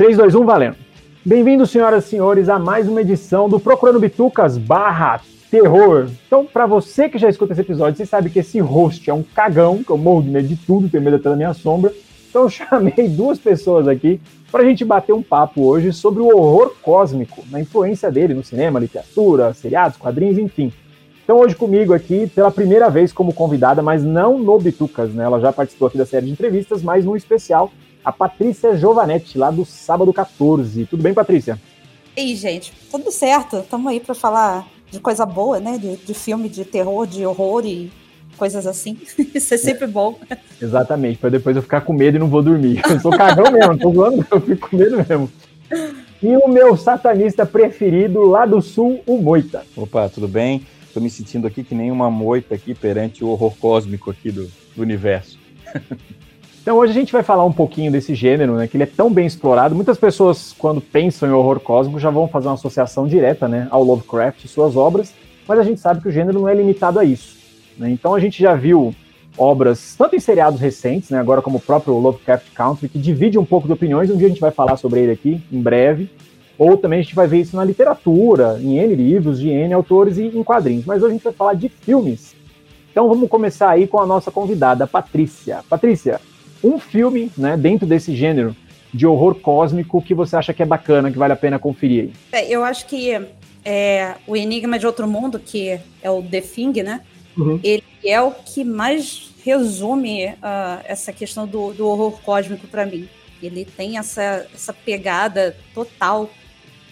3, 2, 1, valendo. Bem-vindos, senhoras e senhores, a mais uma edição do Procurando Bitucas barra terror. Então, para você que já escuta esse episódio, você sabe que esse host é um cagão, que eu morro de medo de tudo, tenho medo até da minha sombra. Então, eu chamei duas pessoas aqui para a gente bater um papo hoje sobre o horror cósmico, na influência dele no cinema, literatura, seriados, quadrinhos, enfim. Então, hoje comigo aqui, pela primeira vez como convidada, mas não no Bitucas, né? Ela já participou aqui da série de entrevistas, mas num especial, a Patrícia Giovanetti, lá do Sábado 14. Tudo bem, Patrícia? E aí, gente, tudo certo. Estamos aí para falar de coisa boa, né? De, de filme de terror, de horror e coisas assim. Isso é sempre bom. Exatamente, para depois eu ficar com medo e não vou dormir. Eu sou cagão mesmo, tô zoando, eu fico com medo mesmo. E o meu satanista preferido lá do sul, o Moita. Opa, tudo bem? Tô me sentindo aqui que nem uma moita aqui perante o horror cósmico aqui do, do universo. Então hoje a gente vai falar um pouquinho desse gênero, né, que ele é tão bem explorado. Muitas pessoas, quando pensam em horror cósmico, já vão fazer uma associação direta né, ao Lovecraft e suas obras, mas a gente sabe que o gênero não é limitado a isso. Né? Então a gente já viu obras, tanto em seriados recentes, né, agora como o próprio Lovecraft Country, que divide um pouco de opiniões, um dia a gente vai falar sobre ele aqui, em breve, ou também a gente vai ver isso na literatura, em N livros, de N autores e em quadrinhos. Mas hoje a gente vai falar de filmes. Então vamos começar aí com a nossa convidada, Patrícia. Patrícia, um filme, né, dentro desse gênero de horror cósmico que você acha que é bacana, que vale a pena conferir aí? É, eu acho que é, o Enigma de Outro Mundo, que é o The Thing, né? Uhum. Ele é o que mais resume uh, essa questão do, do horror cósmico para mim. Ele tem essa, essa pegada total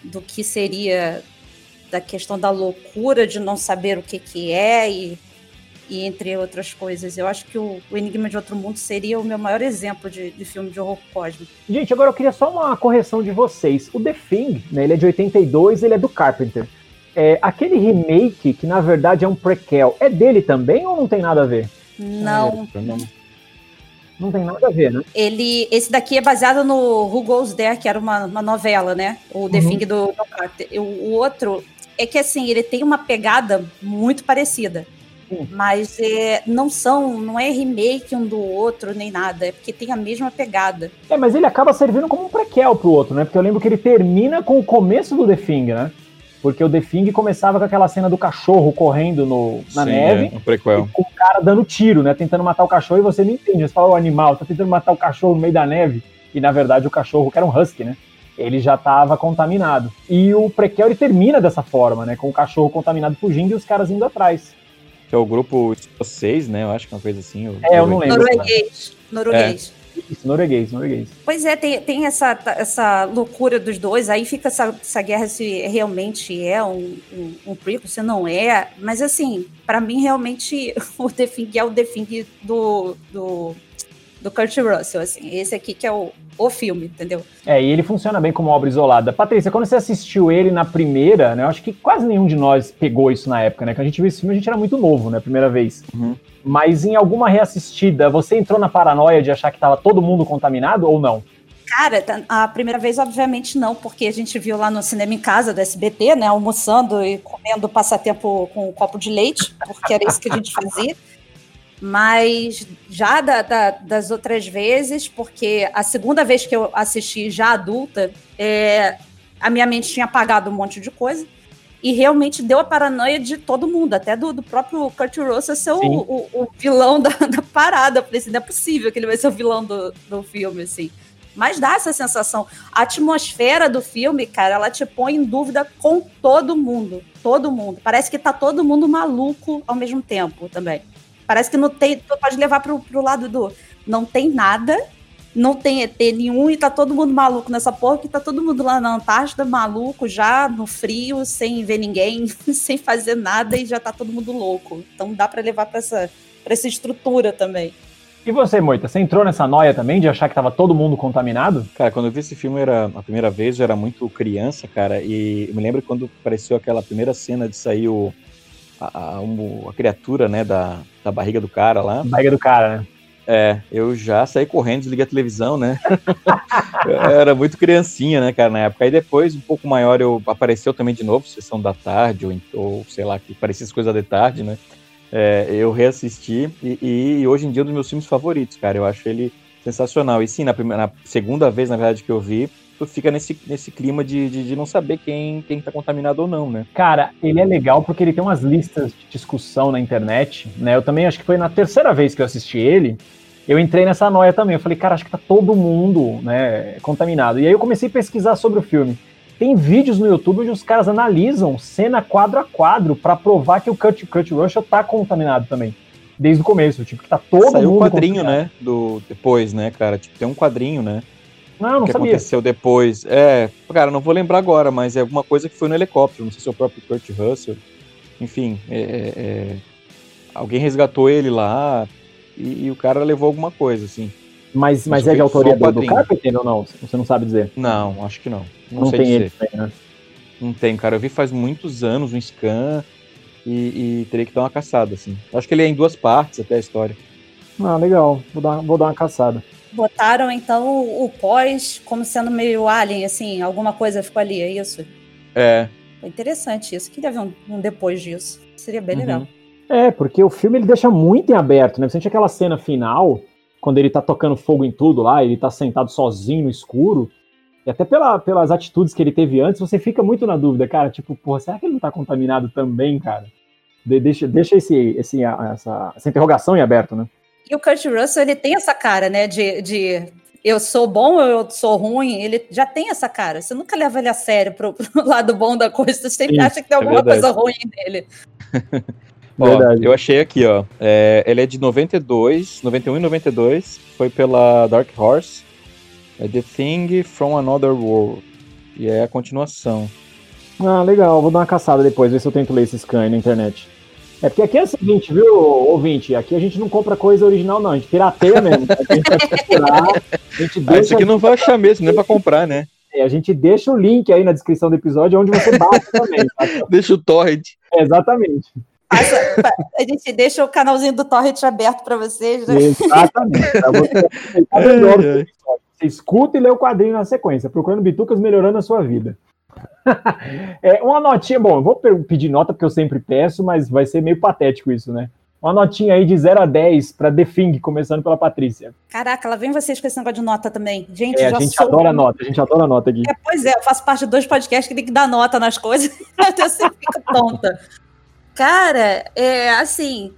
do que seria da questão da loucura de não saber o que, que é e e entre outras coisas. Eu acho que o, o, Enigma de Outro Mundo seria o meu maior exemplo de, de filme de horror cósmico. Gente, agora eu queria só uma correção de vocês. O The Thing, né, ele é de 82, ele é do Carpenter. É, aquele remake, que na verdade é um prequel, é dele também ou não tem nada a ver? Não. É, não, não tem nada a ver, né? Ele, esse daqui é baseado no Who Goes There, que era uma, uma novela, né? O The uhum. Thing do, do Carpenter. O, o outro é que assim, ele tem uma pegada muito parecida. Mas é, não são, não é remake um do outro nem nada, é porque tem a mesma pegada. É, mas ele acaba servindo como um prequel pro outro, né? Porque eu lembro que ele termina com o começo do The Thing, né? Porque o The Thing começava com aquela cena do cachorro correndo no, na Sim, neve. É, um prequel. Com o cara dando tiro, né? Tentando matar o cachorro e você não entende. Você fala, o animal tá tentando matar o cachorro no meio da neve. E na verdade o cachorro, que era um husky, né? Ele já estava contaminado. E o prequel ele termina dessa forma, né? Com o cachorro contaminado fugindo e os caras indo atrás que é o grupo escocês, né? Eu acho que é uma coisa assim. É, eu não lembro. Norueguês. Norueguês. É. Isso, norueguês, norueguês. Pois é, tem, tem essa, essa loucura dos dois, aí fica essa, essa guerra se realmente é um, um, um prequel, se não é. Mas assim, para mim realmente o The Thing é o The Thing do, do, do Kurt Russell, assim. Esse aqui que é o, o filme, entendeu? É, e ele funciona bem como obra isolada. Patrícia, quando você assistiu ele na primeira, né? Eu acho que quase nenhum de nós pegou isso na época, né? Que a gente viu esse filme, a gente era muito novo, né? Primeira vez. Uhum. Mas em alguma reassistida, você entrou na paranoia de achar que estava todo mundo contaminado ou não? Cara, tá, a primeira vez, obviamente, não, porque a gente viu lá no cinema em casa do SBT, né? Almoçando e comendo passatempo com um copo de leite, porque era isso que a gente fazia. Mas já da, da, das outras vezes, porque a segunda vez que eu assisti já adulta, é, a minha mente tinha apagado um monte de coisa. E realmente deu a paranoia de todo mundo, até do, do próprio Kurt Russell ser o, o, o, vilão da, da parada. Eu falei assim, não é possível que ele vai ser o vilão do, do filme, assim. Mas dá essa sensação. A atmosfera do filme, cara, ela te põe em dúvida com todo mundo. Todo mundo. Parece que tá todo mundo maluco ao mesmo tempo também. Parece que não tem. Tu pode levar pro, pro lado do. Não tem nada, não tem ET nenhum e tá todo mundo maluco nessa porra, que tá todo mundo lá na Antártida, maluco, já no frio, sem ver ninguém, sem fazer nada e já tá todo mundo louco. Então dá para levar para essa, pra essa estrutura também. E você, Moita, você entrou nessa noia também de achar que tava todo mundo contaminado? Cara, quando eu vi esse filme era a primeira vez, eu era muito criança, cara, e eu me lembro quando apareceu aquela primeira cena de sair o, a, a, a criatura, né, da, da barriga do cara lá. Barriga do cara, né? É, eu já saí correndo, desliguei a televisão, né? eu era muito criancinha, né, cara, na época. Aí depois, um pouco maior, eu apareceu também de novo, sessão da tarde, ou, ou sei lá, que parecia as coisas de tarde, né? É, eu reassisti e, e, hoje em dia é um dos meus filmes favoritos, cara. Eu acho ele sensacional. E sim, na, primeira, na segunda vez, na verdade, que eu vi, tu fica nesse, nesse clima de, de, de, não saber quem, quem tá contaminado ou não, né? Cara, ele é legal porque ele tem umas listas de discussão na internet, né? Eu também acho que foi na terceira vez que eu assisti ele, eu entrei nessa noia também. Eu falei, cara, acho que tá todo mundo, né, contaminado. E aí eu comecei a pesquisar sobre o filme. Tem vídeos no YouTube onde os caras analisam cena quadro a quadro para provar que o Kurt, Kurt Russell tá contaminado também. Desde o começo, tipo, que tá todo Saiu mundo. Saiu um quadrinho, né? Do depois, né, cara? Tipo, tem um quadrinho, né? Não, não que sabia. aconteceu depois. É, cara, não vou lembrar agora, mas é alguma coisa que foi no helicóptero. Não sei se é o próprio Kurt Russell. Enfim, é, é, é alguém resgatou ele lá e, e, o cara levou alguma coisa, assim. Mas, mas é de autoria do, do Carpenter ou não? Você não sabe dizer? Não, acho que não. Não, não tem dizer. ele né? Não tem, cara. Eu vi faz muitos anos um scan e, e teria que dar uma caçada, assim. Acho que ele é em duas partes até a história. Ah, legal. Vou dar, vou dar uma caçada. Botaram, então, o pós como sendo meio alien, assim, alguma coisa ficou ali, é isso? É. Foi interessante isso. Queria ver um, um depois disso. Seria bem uhum. legal. É, porque o filme ele deixa muito em aberto, né? Você sente aquela cena final, quando ele tá tocando fogo em tudo lá, ele tá sentado sozinho no escuro, e até pela, pelas atitudes que ele teve antes, você fica muito na dúvida, cara, tipo, porra, será que ele não tá contaminado também, cara? De, deixa deixa esse, esse, essa, essa interrogação em aberto, né? E o Kurt Russell, ele tem essa cara, né, de, de eu sou bom ou eu sou ruim, ele já tem essa cara. Você nunca leva ele a sério pro, pro lado bom da coisa, você sempre Sim, acha que tem é alguma é coisa ruim nele. Ó, eu achei aqui, ó. É, ele é de 92, 91 e 92. Foi pela Dark Horse. É The Thing from Another World. E é a continuação. Ah, legal. Vou dar uma caçada depois, ver se eu tento ler esse scan aí na internet. É porque aqui é o seguinte, viu, ouvinte? Aqui a gente não compra coisa original, não. A gente pirateia mesmo. A gente vai procurar. A gente deixa... Ah, isso aqui não vai achar mesmo, nem pra comprar, né? É, a gente deixa o link aí na descrição do episódio onde você bate também. Tá? deixa o torrent. É, exatamente. A gente deixa o canalzinho do Torrent aberto para vocês, né? Exatamente. Pra você, você, você escuta e lê o quadrinho na sequência, procurando bitucas melhorando a sua vida. é, uma notinha, bom, eu vou pedir nota porque eu sempre peço, mas vai ser meio patético isso, né? Uma notinha aí de 0 a 10 para The Thing, começando pela Patrícia. Caraca, lá vem vocês com esse negócio de nota também. Gente, é, a gente sou... adora nota, a gente adora nota aqui. É, pois é, eu faço parte de dois podcasts que tem que dar nota nas coisas, eu sempre fico tonta. Cara, é assim,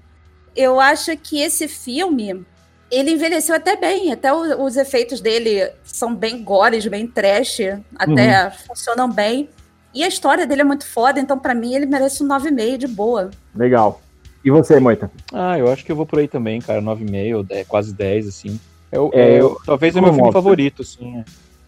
eu acho que esse filme ele envelheceu até bem, até o, os efeitos dele são bem gores, bem trash, até uhum. funcionam bem. E a história dele é muito foda, então para mim ele merece um 9,5 de boa. Legal. E você, Moita? Ah, eu acho que eu vou por aí também, cara, 9,5, quase 10, assim. Eu, é, eu, talvez é meu filme favorito, assim.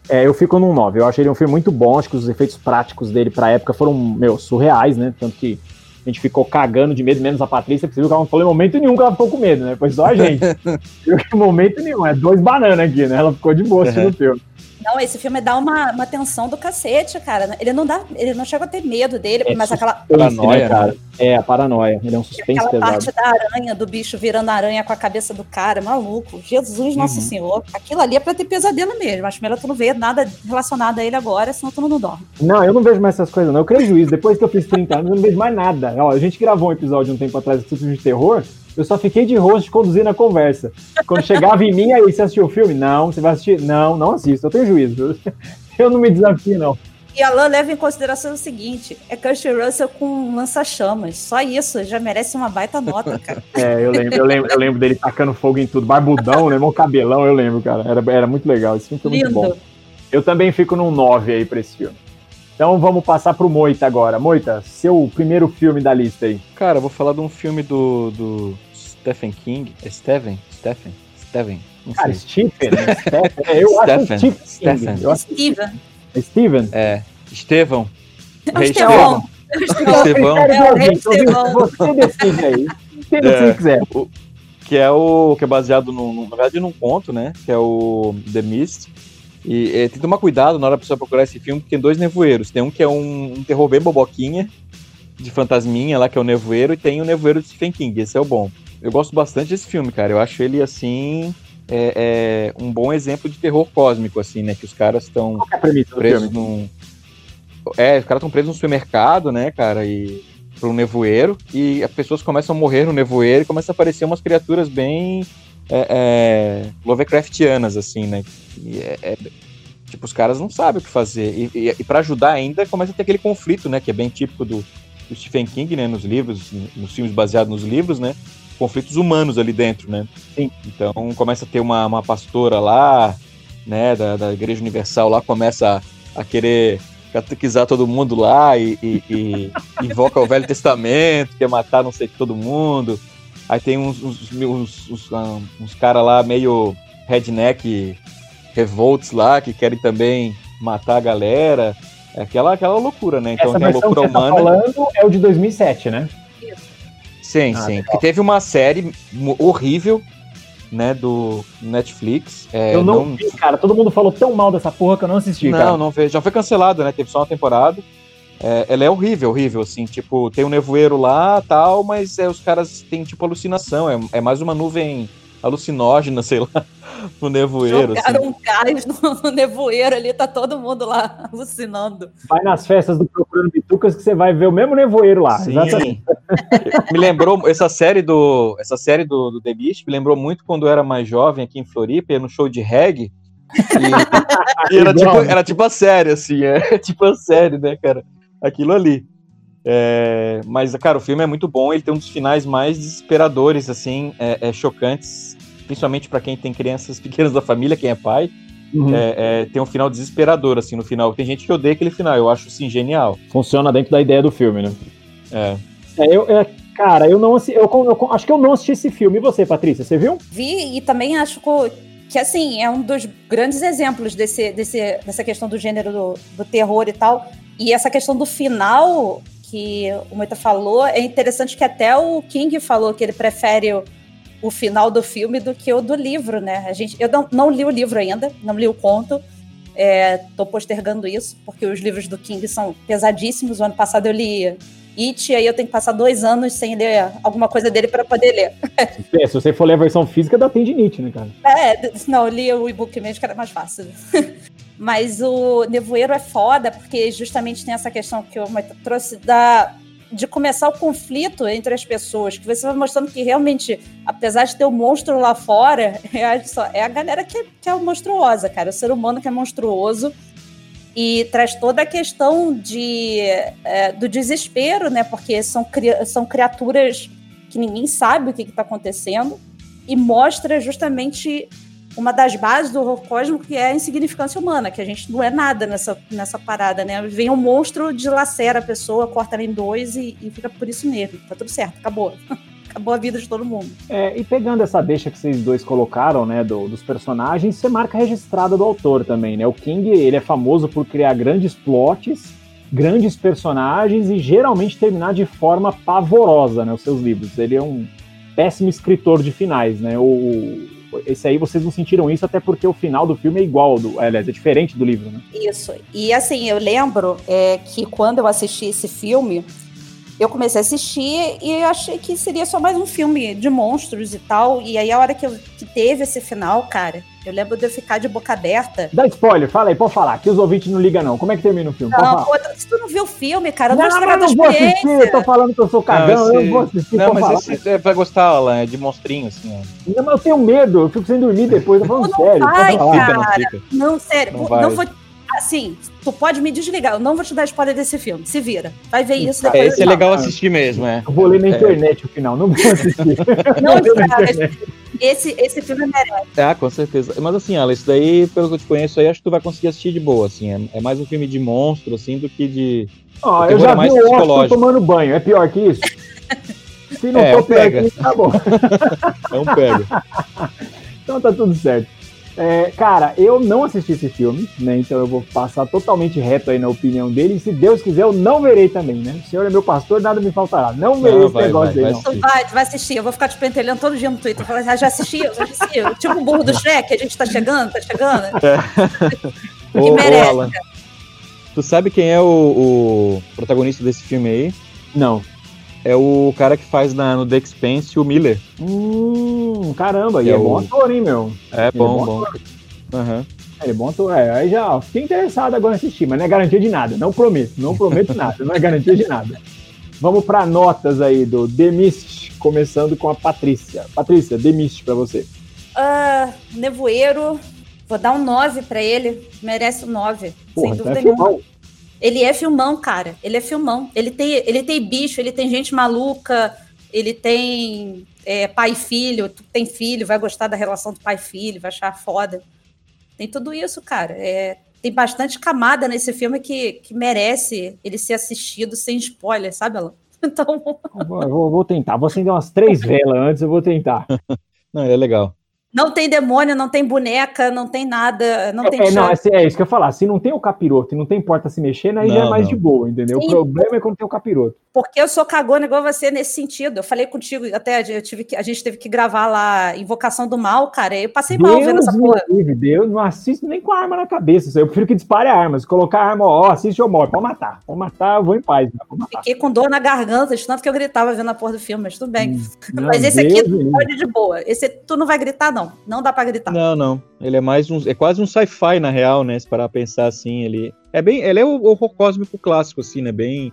É. é, eu fico num 9. Eu achei ele um filme muito bom, acho que os efeitos práticos dele pra época foram, meu, surreais, né? Tanto que a gente ficou cagando de medo, menos a Patrícia, porque você viu que ela não falou em momento nenhum que ela ficou com medo, né? Foi só a gente. em momento nenhum, é dois bananas aqui, né? Ela ficou de boa assistindo o filme. Não, esse filme dá uma, uma tensão do cacete, cara. Ele não dá, ele não chega a ter medo dele, é mas aquela paranoia, né, cara. É, a paranoia. Ele é um suspense aquela pesado. parte da aranha, do bicho virando aranha com a cabeça do cara, maluco. Jesus, uhum. nosso senhor. Aquilo ali é pra ter pesadelo mesmo. Acho melhor tu não ver nada relacionado a ele agora, senão tu não dorme. Não, eu não vejo mais essas coisas, não. Eu creio juízo. Depois que eu fiz 30 anos, eu não vejo mais nada. Ó, a gente gravou um episódio um tempo atrás de terror. Eu só fiquei de host conduzindo a conversa. Quando chegava em mim, aí você assistiu o filme? Não. Você vai assistir? Não, não assisto. Eu tenho juízo. Eu não me desafio, não. E Alan leva em consideração o seguinte: é Kurt Russell com lança-chamas. Só isso já merece uma baita nota, cara. É, eu lembro, eu lembro, eu lembro dele tacando fogo em tudo. Barbudão, né? Meu cabelão, eu lembro, cara. Era, era muito legal. Esse filme foi Lindo. muito bom. Eu também fico num 9 aí pra esse filme. Então vamos passar pro Moita agora. Moita, seu primeiro filme da lista aí. Cara, eu vou falar de um filme do, do Stephen King. É Stephen? Stephen? Stephen? Não Cara, sei. Stephen? Né? Stephen. É, eu Stephen. acho Stephen. Stephen. Eu acho... Steven. É Steven? É. Estevão. É Estevão. Estevão. É, Estevão. Você decide aí. Você é, quiser. O, que é o que é baseado no, no, na verdade num conto, né? Que é o The Mist. E é, tem que tomar cuidado na hora da pessoa procurar esse filme, porque tem dois nevoeiros. Tem um que é um, um terror bem boboquinha, de fantasminha lá, que é o nevoeiro, e tem o nevoeiro de Stephen King, esse é o bom. Eu gosto bastante desse filme, cara. Eu acho ele, assim, é, é um bom exemplo de terror cósmico, assim, né? Que os caras estão é presos num... É, os caras estão presos no supermercado, né, cara, e para um nevoeiro, e as pessoas começam a morrer no nevoeiro e começam a aparecer umas criaturas bem é, é, Lovecraftianas, assim, né? É, é, Tipo, os caras não sabem o que fazer. E, e, e para ajudar ainda, começa a ter aquele conflito, né? Que é bem típico do, do Stephen King, né? Nos livros, nos filmes baseados nos livros, né? Conflitos humanos ali dentro, né? Sim. Então começa a ter uma, uma pastora lá, né? Da, da Igreja Universal lá, começa a, a querer catequizar todo mundo lá e, e, e invoca o Velho Testamento, quer matar não sei todo mundo. Aí tem uns, uns, uns, uns, ah, uns caras lá meio redneck revolts lá que querem também matar a galera. É aquela, aquela loucura, né? Então Essa tem a loucura que humana. Tá falando é o de 2007, né? Sim, ah, sim. Legal. teve uma série horrível, né, do Netflix. É, eu não, não, vi, cara. Todo mundo falou tão mal dessa porra que eu não assisti, não, cara. Não, não vejo. Já foi cancelada, né? Teve só uma temporada. É, ela é horrível, horrível, assim, tipo, tem um nevoeiro lá tal, mas é, os caras têm, tipo, alucinação, é, é mais uma nuvem alucinógena, sei lá, no nevoeiro. Jogaram assim. um gás no, no, nevoeiro ali, tá todo mundo lá alucinando. Vai nas festas do Procurando Bitucas que você vai ver o mesmo nevoeiro lá. Sim. Exatamente. me lembrou, essa série do essa série do, do The Beast me lembrou muito quando eu era mais jovem aqui em Floripa, no show de reggae, e, e era, tipo, era tipo a série, assim, é tipo a série, né, cara? Aquilo ali. É, mas, cara, o filme é muito bom. Ele tem um dos finais mais desesperadores, assim, é, é chocantes, principalmente para quem tem crianças pequenas da família, quem é pai. Uhum. É, é, tem um final desesperador, assim, no final. Tem gente que odeia aquele final, eu acho, assim, genial. Funciona dentro da ideia do filme, né? É. é eu, é, cara, eu não assisti, eu, eu, acho que eu não assisti esse filme. E você, Patrícia, você viu? Vi e também acho que, assim, é um dos grandes exemplos desse, desse, dessa questão do gênero do, do terror e tal. E essa questão do final, que o Moita falou, é interessante que até o King falou que ele prefere o, o final do filme do que o do livro, né? A gente, eu não, não li o livro ainda, não li o conto, estou é, postergando isso, porque os livros do King são pesadíssimos. O ano passado eu li It, aí eu tenho que passar dois anos sem ler alguma coisa dele para poder ler. É, se você for ler a versão física, dá tendinite, né, cara? É, não, eu li o e-book mesmo, que era mais fácil. Mas o Nevoeiro é foda, porque justamente tem essa questão que eu trouxe da, de começar o conflito entre as pessoas, que você vai mostrando que realmente, apesar de ter o um monstro lá fora, é, só, é a galera que, que é monstruosa, cara. O ser humano que é monstruoso. E traz toda a questão de, é, do desespero, né? Porque são, são criaturas que ninguém sabe o que está acontecendo. E mostra justamente uma das bases do horror cósmico que é a insignificância humana, que a gente não é nada nessa, nessa parada, né? Vem um monstro, dilacera a pessoa, corta ela em dois e, e fica por isso mesmo. Tá tudo certo, acabou. acabou a vida de todo mundo. É, e pegando essa deixa que vocês dois colocaram, né, do, dos personagens, você marca registrada do autor também, né? O King, ele é famoso por criar grandes plots, grandes personagens e geralmente terminar de forma pavorosa, né, os seus livros. Ele é um péssimo escritor de finais, né? O, esse aí vocês não sentiram isso, até porque o final do filme é igual, do, aliás, é diferente do livro, né? Isso. E assim, eu lembro é, que quando eu assisti esse filme, eu comecei a assistir e achei que seria só mais um filme de monstros e tal. E aí, a hora que, eu, que teve esse final, cara, eu lembro de eu ficar de boca aberta. Dá spoiler, fala aí, pode falar, que os ouvintes não ligam, não. Como é que termina o filme? Não, pô, se tu não viu o filme, cara, eu não, não vou não, não vou assistir, eu tô falando que eu sou cagão, não, esse... eu não vou assistir. Não, mas falar. esse é pra gostar, Alan, é de monstrinho, assim. Não, mas eu tenho medo, eu fico sem dormir depois, eu tô falando não sério. Vai, cara. Não, fica. não, sério, não, não vou assim, tu pode me desligar, eu não vou te dar spoiler desse filme. Se vira. Vai ver isso depois. É, esse é legal assistir mesmo, é. Eu vou ler na é. internet o final, não vou assistir. Não, cara, esse, esse filme merece. Ah, com certeza. Mas assim, Alex, isso daí, pelo que eu te conheço aí, acho que tu vai conseguir assistir de boa, assim. É, é mais um filme de monstro, assim, do que de. Ó, oh, eu já é vi o Oscar tomando banho. É pior que isso? Se não é, for pior pega. tá bom. é um pega. então tá tudo certo. É, cara, eu não assisti esse filme, né? Então eu vou passar totalmente reto aí na opinião dele. E se Deus quiser, eu não verei também, né? O senhor é meu pastor, nada me faltará. Não verei não, esse vai, negócio vai, dele, vai, não. Vai, tu vai assistir. Eu vou ficar te pentelhando todo dia no Twitter. Falando, ah, já assisti, eu já assisti. tipo o burro do Shrek, a gente tá chegando, tá chegando. É. que merece. Ô, tu sabe quem é o, o protagonista desse filme aí? Não é o cara que faz na, no The Expense o Miller. Hum, caramba, e é, é o... bom ator, hein, meu? É, bom, é bom. Uhum. É, é bom ator, é, aí já fiquei interessado agora em assistir, mas não é garantia de nada, não prometo, não prometo nada, não é garantia de nada. Vamos para notas aí do The Mist, começando com a Patrícia. Patrícia, The Mist para você. Uh, nevoeiro, Vou dar um 9 para ele. Merece um 9. Porra, sem então dúvida é nenhuma. filmão. Ele é filmão, cara. Ele é filmão. Ele tem, ele tem bicho, ele tem gente maluca, ele tem é, pai e filho. Tu tem filho, vai gostar da relação do pai e filho, vai achar foda. Tem tudo isso, cara. É, tem bastante camada nesse filme que, que merece ele ser assistido sem spoiler, sabe, Alan? Então, Eu vou, eu vou- vou tentar. Vou acender umas três velas antes, eu vou tentar. Não, ele é legal. Não tem demônio, não tem boneca, não tem nada, não tem É, não, é, é isso que eu ia falar. Se não tem o capiroto e não tem porta se mexendo, aí já é Não, mais não. de boa, entendeu? Sim. O problema é quando tem o capiroto. Porque eu sou cagona igual você nesse sentido. Eu falei contigo, até eu tive que, a gente teve que gravar lá Invocação do Mal, cara. Eu passei mal vendo essa porra. livre, Deus não assisto nem com a arma na cabeça. Eu prefiro que dispare a arma. Se colocar a arma, ó, assiste ou morre. Pode matar. Pode matar, eu vou em paz. né? Fiquei com dor na garganta, de tanto que eu gritava vendo a porra do filme, mas tudo bem. Não, mas esse Deus aqui pode de boa. Esse tu não vai gritar, não. Não dá pra gritar. Não, não. Ele é mais um. É quase um sci-fi, na real, né? Se parar pra pensar assim, ele. É bem. Ele é o horror cósmico clássico, assim, né? Bem.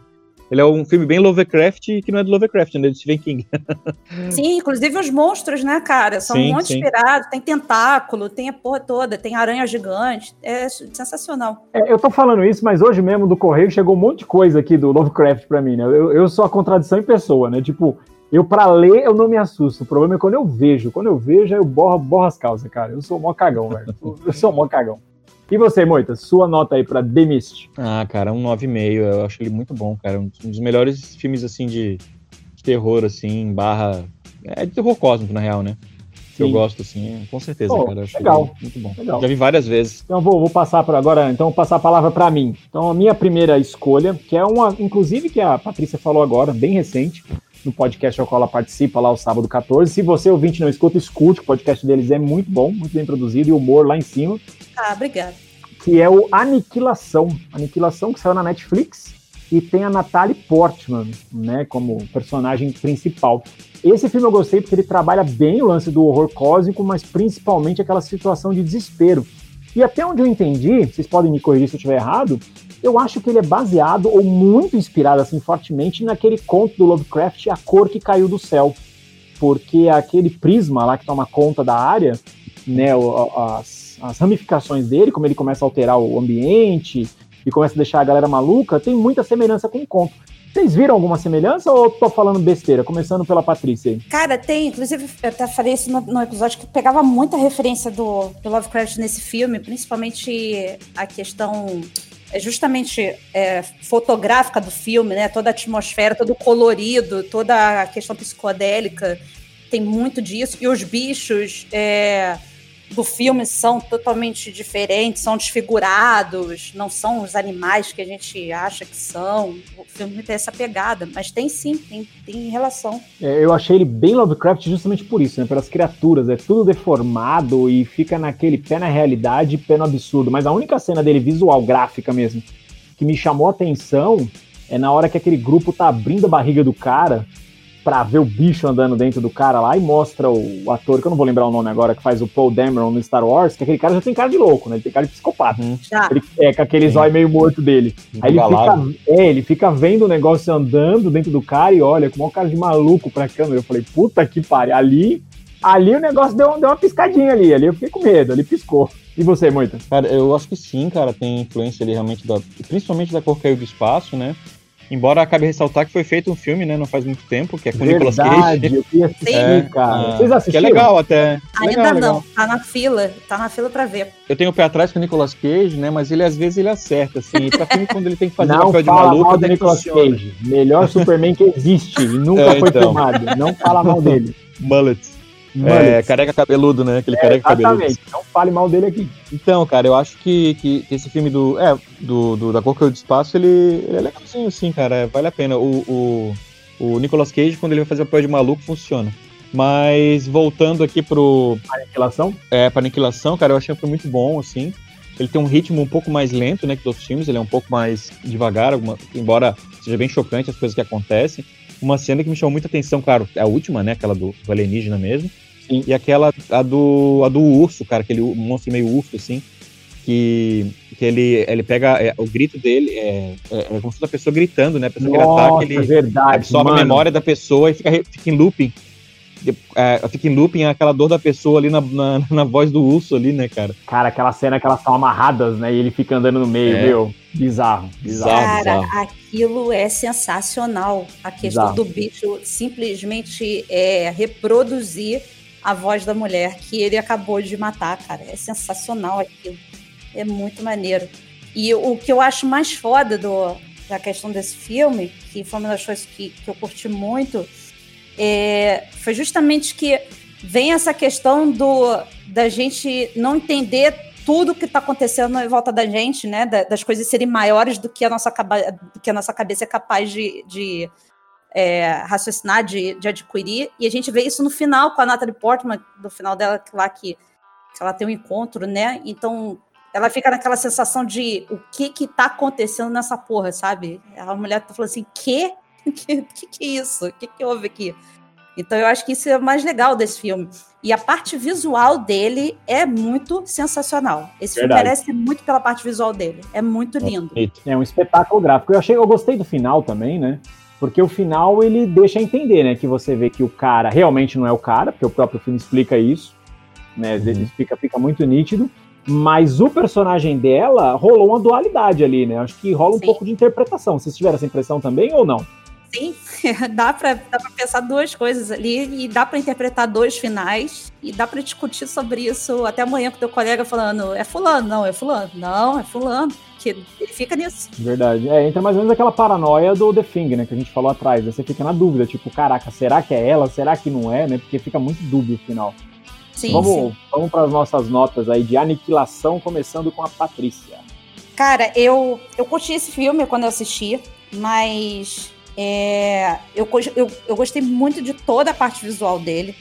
Ele é um filme bem Lovecraft que não é do Lovecraft, né? É do Stephen King. Sim, inclusive os monstros, né, cara? São Sim, um monte sim. inspirados. Tem tentáculo, tem a porra toda, tem aranha gigante. É sensacional. É, eu tô falando isso, mas hoje mesmo do correio chegou um monte de coisa aqui do Lovecraft pra mim, né? Eu, eu sou a contradição em pessoa, né? Tipo, eu pra ler eu não me assusto. O problema é quando eu vejo. Quando eu vejo, eu borro, borro as calças, cara. Eu sou mó cagão, velho. Eu sou mó cagão. E você, Moita, sua nota aí pra The Mist? Ah, cara, um 9,5. Eu acho ele muito bom, cara. Um dos melhores filmes, assim, de, de terror, assim, barra. É de terror cósmico, na real, né? Que eu gosto, assim, com certeza, Pô, cara. Legal. muito bom. Legal. Já vi várias vezes. Então vou, vou passar para agora, então vou passar a palavra para mim. Então a minha primeira escolha, que é uma, inclusive que a Patrícia falou agora, bem recente, no podcast ao qual ela participa lá o sábado 14. Se você ouvinte não escuta, escute, o podcast deles é muito bom, muito bem produzido e o humor lá em cima, Ah, obrigada. que é o Aniquilação. Aniquilação que saiu na Netflix e tem a Natalie Portman, né, como personagem principal. Esse filme eu gostei porque ele trabalha bem o lance do horror cósmico, mas principalmente aquela situação de desespero. E até onde eu entendi, vocês podem me corrigir se eu estiver errado, eu acho que ele é baseado ou muito inspirado assim fortemente naquele conto do Lovecraft A Cor que Caiu do Céu. Porque aquele prisma lá que toma conta da área, né, as, as ramificações dele, como ele começa a alterar o ambiente e começa a deixar a galera maluca, tem muita semelhança com o conto. Vocês viram alguma semelhança ou tô falando besteira? Começando pela Patrícia aí. Cara, tem, inclusive, eu até falei isso no, no episódio que pegava muita referência do, do Lovecraft nesse filme, principalmente a questão é justamente é, fotográfica do filme, né? Toda a atmosfera, todo o colorido, toda a questão psicodélica, tem muito disso. E os bichos é, do filme são totalmente diferentes, são desfigurados, não são os animais que a gente acha que são. O filme tem essa pegada, mas tem sim, tem, tem relação. É, eu achei ele bem Lovecraft justamente por isso, né? Pelas criaturas. É tudo deformado e fica naquele pé na realidade pé no absurdo. Mas a única cena dele visual, gráfica mesmo, que me chamou a atenção é na hora que aquele grupo tá abrindo a barriga do cara pra ver o bicho andando dentro do cara lá e mostra o, ator, que eu não vou lembrar o nome agora, que faz o Paul Dameron no Star Wars, que aquele cara já tem cara de louco, né? Ele tem cara de psicopata. Já. Ele, é, com aquele zóio meio morto dele. Aí ele Galado. fica, é, ele fica vendo o negócio andando dentro do cara e olha, com uma cara de maluco pra câmera. Eu falei, puta que pariu. Ali, ali o negócio deu, deu uma piscadinha ali. Ali eu fiquei com medo, ali piscou. E você, Moita? Cara, eu acho que sim, cara, tem influência ali realmente, da, principalmente da cor caiu do espaço, né? Embora acabe ressaltar que foi feito um filme, né, não faz muito tempo, que é com o Nicolas Verdade, Cage. eu queria assistir, É, cara. ah, Vocês Que assistiram? é legal até. Ainda Legal, não, legal. tá na fila, tá na fila pra ver. Eu tenho o pé atrás com o Nicolas Cage, né, mas ele às vezes ele acerta, assim, e pra filme quando ele tem que fazer Não papel de fala maluco, mal do até que Nicolas funciona. Cage. Melhor Superman que existe. E nunca É, foi então. filmado. Não fala mal dele. Mullet. Mano, É, careca cabeludo, né, aquele é, careca cabeludo. exatamente. Não fale mal dele aqui. Então, cara, eu acho que, que esse filme do. É, do, do da Cor do Espaço, ele, ele é legalzinho, assim, cara. é, Vale a pena. O, o, o Nicolas Cage, quando ele vai fazer papel de maluco, funciona. Mas voltando aqui pro. Aniquilação? É, pra aniquilação, cara, eu achei que foi muito bom, assim. Ele tem um ritmo um pouco mais lento, né, que os outros filmes, ele é um pouco mais devagar, alguma- embora seja bem chocante as coisas que acontecem. Uma cena que me chamou muita atenção, claro, é a última, né, aquela do, do alienígena mesmo. Sim. E aquela, a do, a do urso, cara, aquele monstro meio urso, assim, que, que ele, ele pega, é, o grito dele, é, é, é como se fosse a pessoa gritando, né, a pessoa que ele Nossa, ataca, ele verdade. absorve mano. a memória da pessoa e fica, fica em looping. é, fica em looping aquela dor da pessoa ali na, na, na, voz do urso ali, né, cara? Cara, aquela cena que elas estão amarradas, né? E ele fica andando no meio, é. meu. Bizarro, bizarro. Cara, bizarro. aquilo é sensacional. A questão bizarro. do bicho simplesmente é reproduzir a voz da mulher que ele acabou de matar, cara. É sensacional aquilo. É muito maneiro. E o que eu acho mais foda do, da questão desse filme, que foi uma das coisas que, que eu curti muito, é, foi justamente que vem essa questão do da gente não entender tudo que está acontecendo em volta da gente, né? das coisas serem maiores do que a nossa, do que a nossa cabeça é capaz de, de é, raciocinar, de, de adquirir. E a gente vê isso no final com a Natalie Portman, no final dela lá que, que ela tem um encontro, né? Então ela fica naquela sensação de o que que tá acontecendo nessa porra, sabe? A mulher tá falando assim, que? Que, que, que é isso? O que, que houve aqui? Então eu acho que isso é o mais legal desse filme. E a parte visual dele é muito sensacional. Esse Verdade. filme merece muito pela parte visual dele. É muito é lindo. É um espetáculo gráfico. Eu achei, eu gostei do final também, né? Porque o final ele deixa entender, né? Que você vê que o cara realmente não é o cara, porque o próprio filme explica isso, né? Uhum. Fica, fica muito nítido. Mas o personagem dela rolou uma dualidade ali, né? Acho que rola um Sim. pouco de interpretação. Vocês tiveram essa impressão também ou não? Sim, dá para dá pra pensar duas coisas ali e dá para interpretar dois finais e dá para discutir sobre isso até amanhã com teu colega falando é fulano, não, é fulano, não, é fulano, que ele fica nisso. Verdade. É, entra mais ou menos aquela paranoia do The Thing, né, que a gente falou atrás. Você fica na dúvida, tipo, caraca, será que é ela? Será que não é, né? Porque fica muito dúbio o final. Sim, vamos, sim. vamos para as nossas notas aí de aniquilação, começando com a Patrícia. Cara, eu, eu curti esse filme quando eu assisti, mas é, eu, eu, eu gostei muito de toda a parte visual dele.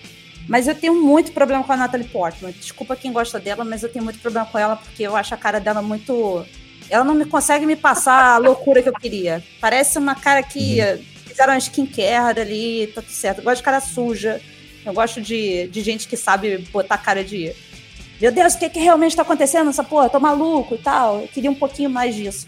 Mas eu tenho muito problema com a Natalie Portman. Desculpa quem gosta dela, mas eu tenho muito problema com ela porque eu acho a cara dela muito. Ela não me consegue me passar a loucura que eu queria. Parece uma cara que uhum. fizeram uma skincare ali, tá tudo certo. Eu gosto de cara suja. Eu gosto de, de gente que sabe botar cara de. Meu Deus, o que, que realmente está acontecendo nessa porra? Tô maluco e tal. Eu queria um pouquinho mais disso.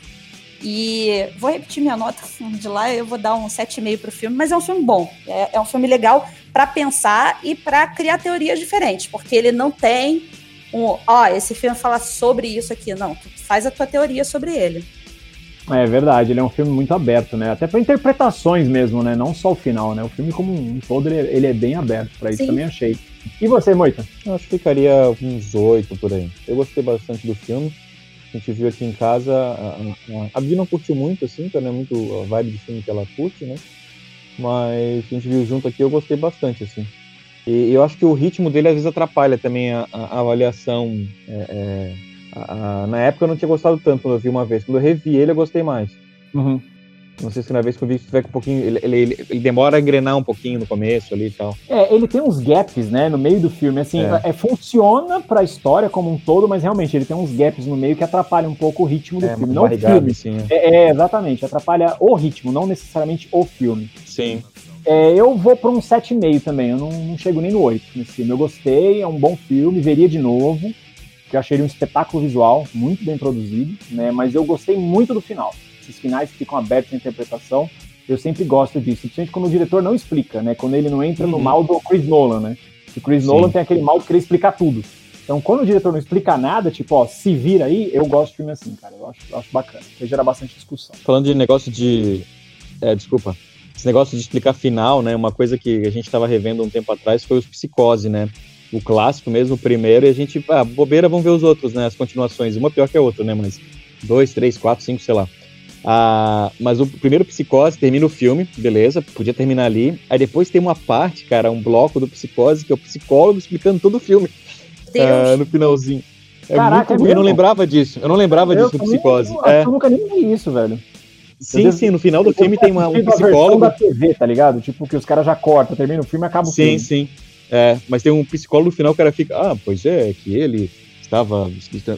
E vou repetir minha nota de lá, eu vou dar um 7,5 pro filme, mas é um filme bom. É, é um filme legal para pensar e para criar teorias diferentes, porque ele não tem um, ó, esse filme fala sobre isso aqui. Não, tu faz a tua teoria sobre ele. É verdade, ele é um filme muito aberto, né? Até para interpretações mesmo, né? Não só o final, né? O filme como um todo, ele, ele é bem aberto, para isso Sim. também achei. E você, Moita? Eu acho que ficaria uns oito por aí. Eu gostei bastante do filme. A gente viu aqui em casa. A, a, a Bia não curtiu muito, assim, que não é muito a vibe de filme que ela curte, né? Mas a gente viu junto aqui, eu gostei bastante, assim. E eu acho que o ritmo dele às vezes atrapalha também a, a avaliação. É, é, a, na época eu não tinha gostado tanto quando eu vi uma vez. Quando eu revi ele, eu gostei mais. Uhum. Não sei se na vez que eu vi tiver um pouquinho. Ele, ele, ele, demora a engrenar um pouquinho no começo ali e tal. É, ele tem uns gaps, né, no meio do filme. Assim, é. É, funciona pra história como um todo, mas realmente ele tem uns gaps no meio que atrapalham um pouco o ritmo do é, filme. Não o filme. Sim, é. é. é, exatamente. Atrapalha o ritmo, não necessariamente o filme. Sim. É, eu vou para um 7,5 também. Eu não, não, chego nem no 8 nesse filme. Eu gostei, é um bom filme, veria de novo. Que eu achei ele um espetáculo visual, muito bem produzido, né? Mas eu gostei muito do final esses finais que ficam abertos à interpretação, eu sempre gosto disso, principalmente quando o diretor não explica, né? Quando ele não entra uhum. no mal do Chris Nolan, né? O Chris Sim. Nolan tem aquele mal de querer explicar tudo. Então, quando o diretor não explica nada, tipo, ó, se vira aí, eu gosto de filme assim, cara. Eu acho, eu acho bacana. Vai gerar bastante discussão. Falando de negócio de. É, desculpa. Esse negócio de explicar final, né? Uma coisa que a gente estava revendo um tempo atrás foi os Psicose, né? O clássico mesmo, o primeiro, e a gente, ah, bobeira, vamos ver os outros, né? As continuações. Uma pior que a outra, né? Mas dois, três, quatro, cinco, sei lá. Ah, mas o primeiro Psicose termina o filme, beleza, podia terminar ali. Aí depois tem uma parte, cara, um bloco do Psicose, que é o psicólogo explicando todo o filme ah, no finalzinho. É Caraca, muito é Eu não lembrava disso. Eu não lembrava eu disso no Psicose. Eu, é. eu nunca nem vi isso, velho. Sim, sim, no final do filme tem uma, um psicólogo. da TV, tá ligado? Tipo, que os caras já cortam, termina o filme e acaba o sim, filme. Sim, sim. É, mas tem um psicólogo no final, o cara fica, ah, pois é, que ele estava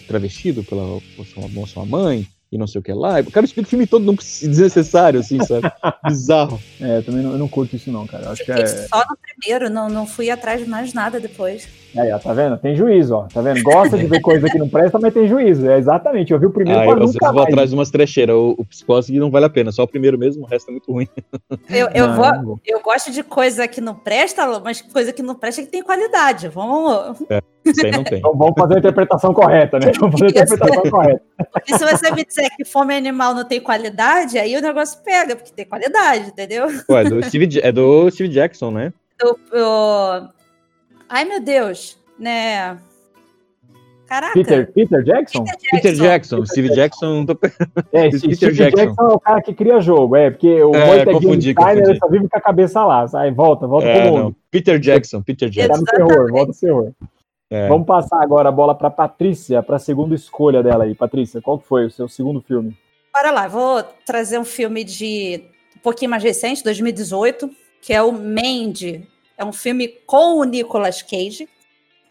travestido pela sua, sua mãe, e não sei o que lá. O cara explica o filme todo, não desnecessário, assim, sabe? Bizarro. É, também não, eu não curto isso não, cara. Acho que é... Só no primeiro, não, não fui atrás de mais nada depois. Aí, ó, tá vendo? Tem juízo, ó. Tá vendo? Gosta de ver coisa que não presta, mas tem juízo. É exatamente. Eu vi o primeiro ah, eu, nunca vou atrás de umas trecheiras. O, o psicose não vale a pena. Só o primeiro mesmo, o resto é muito ruim. Eu, eu, não, vou, não eu gosto de coisa que não presta, mas coisa que não presta que tem qualidade. Vamos. É, isso aí não tem. Então vamos fazer a interpretação correta, né? Vamos fazer a interpretação correta. Porque se você me disser que fome animal não tem qualidade, aí o negócio pega, porque tem qualidade, entendeu? Pô, é do Steve, é do Steve Jackson, né? Do, do... Ai, meu Deus né? Caraca. Peter, Peter Jackson? Peter Jackson. Peter Steve Jackson. É, Peter Steve Jackson. Jackson. é o cara que cria jogo, é, porque o é, confundi, Steiner só vive com a cabeça lá, sai, volta, volta é, pro mundo. Peter Jackson, Peter Jackson. Tá no terror, volta pro terror. É. Vamos passar agora a bola para Patrícia, para a segunda escolha dela aí. Patrícia, qual foi o seu segundo filme? Bora lá, vou trazer um filme de um pouquinho mais recente, 2018, que é o Mandy. É um filme com o Nicolas Cage.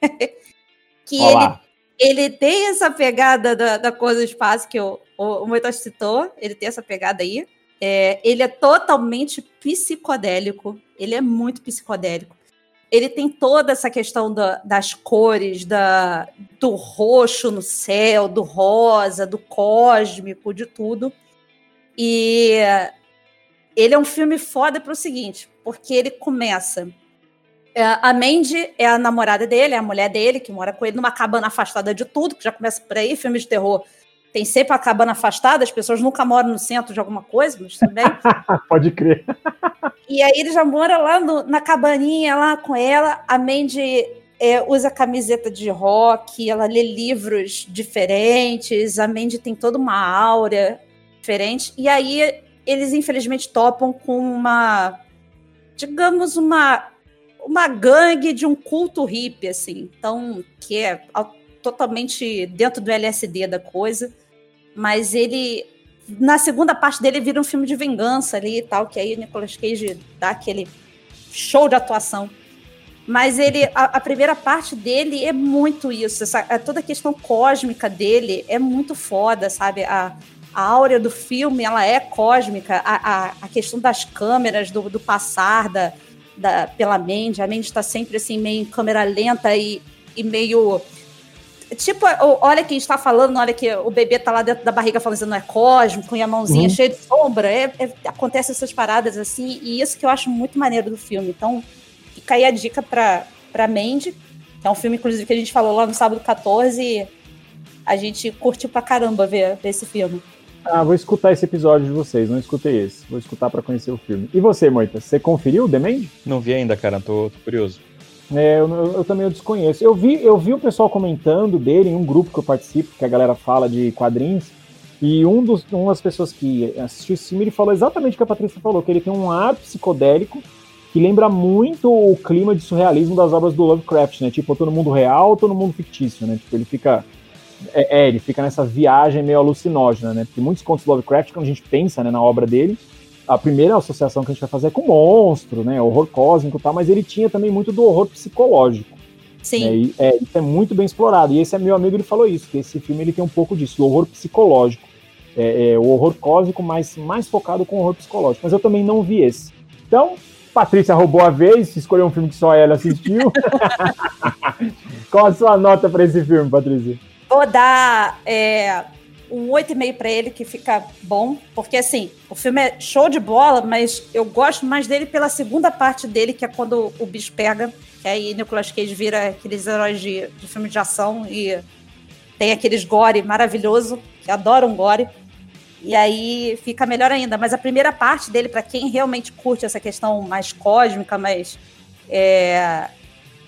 que ele, ele tem essa pegada da, da coisa do espaço que o, o, o citou, ele tem essa pegada aí. É, ele é totalmente psicodélico, ele é muito psicodélico. Ele tem toda essa questão da, das cores, da, do roxo no céu, do rosa, do cósmico, de tudo. E ele é um filme foda para o seguinte, porque ele começa a Mandy é a namorada dele, é a mulher dele, que mora com ele numa cabana afastada de tudo, que já começa por aí, filme de terror. Tem sempre a cabana afastada, as pessoas nunca moram no centro de alguma coisa, mas também. Pode crer. E aí ele já mora lá no, na cabaninha, lá com ela. A Mandy é, usa camiseta de rock, ela lê livros diferentes, a Mandy tem toda uma aura diferente. E aí eles, infelizmente, topam com uma. Digamos, uma uma gangue de um culto hippie, assim. Então, que é totalmente dentro do LSD da coisa. Mas ele. Na segunda parte dele vira um filme de vingança ali e tal, que aí o Nicolas Cage dá aquele show de atuação. Mas ele, a, a primeira parte dele é muito isso. Essa, a, toda a questão cósmica dele é muito foda, sabe? A, a áurea do filme ela é cósmica. A, a, a questão das câmeras, do, do passar, da, da, pela Mandy. A Mandy está sempre assim, meio em câmera lenta e, e meio. Tipo, olha quem está falando, olha que o bebê tá lá dentro da barriga falando assim, não é cósmico, e a mãozinha uhum. cheia de sombra. É, é, acontece essas paradas assim, e isso que eu acho muito maneiro do filme. Então, fica aí a dica para pra Mandy, que é um filme, inclusive, que a gente falou lá no sábado 14. E a gente curtiu pra caramba ver, ver esse filme. Ah, vou escutar esse episódio de vocês, não escutei esse. Vou escutar para conhecer o filme. E você, Moita, você conferiu o The Man? Não vi ainda, cara, tô, tô curioso. É, eu, eu, eu, também eu desconheço. Eu vi, eu vi o pessoal comentando dele em um grupo que eu participo, que a galera fala de quadrinhos, e um dos, uma das pessoas que assistiu esse filme, ele falou exatamente o que a Patrícia falou, que ele tem um ar psicodélico que lembra muito o clima de surrealismo das obras do Lovecraft, né? Tipo, todo mundo real, todo mundo fictício, né? Tipo, ele fica é, é, ele fica nessa viagem meio alucinógena, né? Porque muitos contos do Lovecraft, quando a gente pensa né, na obra dele, a primeira associação que a gente vai fazer é com monstro, né? Horror cósmico e tal, mas ele tinha também muito do horror psicológico. Sim. Né? E, é, isso é muito bem explorado. E esse é meu amigo, ele falou isso, que esse filme ele tem um pouco disso, do horror psicológico. É, é, o horror cósmico, mas mais focado com o horror psicológico. Mas eu também não vi esse. Então, Patrícia roubou a vez, escolheu um filme que só ela assistiu. Qual a sua nota para esse filme, Patrícia? Vou dar é, um 8,5 para ele, que fica bom, porque assim, o filme é show de bola, mas eu gosto mais dele pela segunda parte dele, que é quando o bicho pega, que aí Nicolas Cage vira aqueles heróis de, de filme de ação e tem aqueles gore maravilhoso, que adoram gore. E aí fica melhor ainda. Mas a primeira parte dele, para quem realmente curte essa questão mais cósmica, mais é,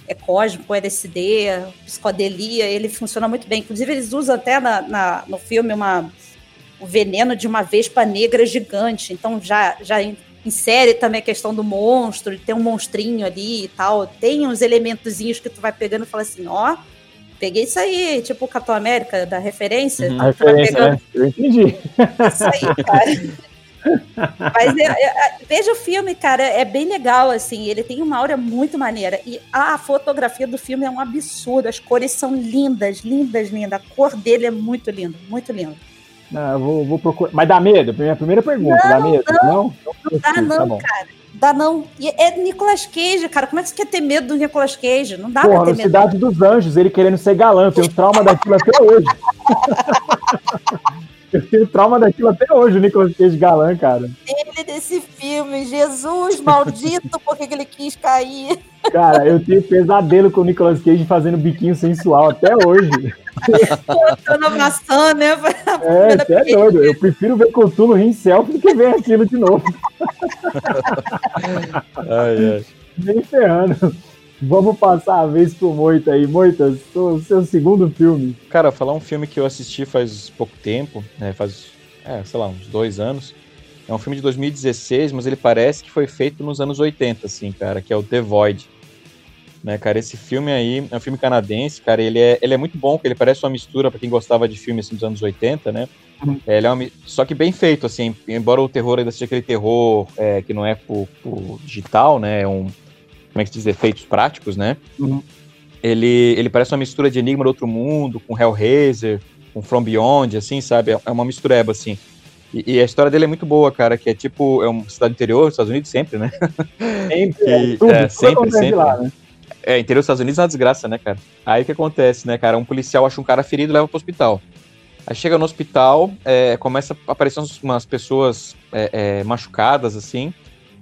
é cósmico, LSD, psicodelia, ele funciona muito bem. Inclusive, eles usam até na, na no filme uma, o veneno de uma vespa negra gigante. Então já, já insere também a questão do monstro, tem um monstrinho ali e tal. Tem uns elementozinhos que tu vai pegando e fala assim, ó, peguei isso aí, tipo o Capitão América, da referência. Uhum. A referência, né? Eu entendi. Isso aí, cara. Mas é, é, veja o filme, cara, é bem legal, assim. Ele tem uma aura muito maneira. E a fotografia do filme é um absurdo. As cores são lindas, lindas, lindas. A cor dele é muito linda, muito linda. Não, vou, vou procurar. Mas dá medo? Minha primeira pergunta, não, dá medo? Não, não, não dá, não, tá cara. dá não. E é Nicolas Cage, cara. Como é que você quer ter medo do Nicolas Cage? Não dá Porra, pra ter medo. Cidade dos Anjos, ele querendo ser galã. Eu tenho trauma daquilo até hoje. Eu tenho trauma daquilo até hoje, o Nicolas Cage galã, cara. Ele desse filme, Jesus maldito, por que que ele quis cair? Cara, eu tenho pesadelo com o Nicolas Cage fazendo biquinho sensual até hoje. Botando a maçã, né? É, você é doido. Eu prefiro ver Cthulhu em selfie do que ver aquilo de novo. Ai, ai. Nem ferrando. Vamos passar a vez pro Moita aí. Moita, o seu segundo filme. Cara, falar um filme que eu assisti faz pouco tempo, né? Faz, é, sei lá, uns dois anos. É um filme de 2016, mas ele parece que foi feito nos anos 80, assim, cara, que é o The Void. Né, cara, esse filme aí é um filme canadense, cara, ele é, ele é muito bom, porque ele parece uma mistura para quem gostava de filme assim, dos anos 80, né? Uhum. É, ele é uma, só que bem feito, assim, embora o terror ainda seja aquele terror é, que não é por, por digital, né? É um, como é que se diz, efeitos práticos, né? Uhum. Ele, ele parece uma mistura de Enigma do Outro Mundo, com Hellraiser, com From Beyond, assim, sabe? É uma mistureba, assim. E, e, a história dele é muito boa, cara, que é tipo, é uma cidade interior dos Estados Unidos sempre, né? Sempre, Que- é, tudo, é, sempre, sempre. lá, né? É, interior dos Estados Unidos é uma desgraça, né, cara? Aí o que acontece, né, cara? Um policial acha um cara ferido e leva pro hospital. Aí chega no hospital, é, começa a aparecer umas pessoas é, é, machucadas, assim,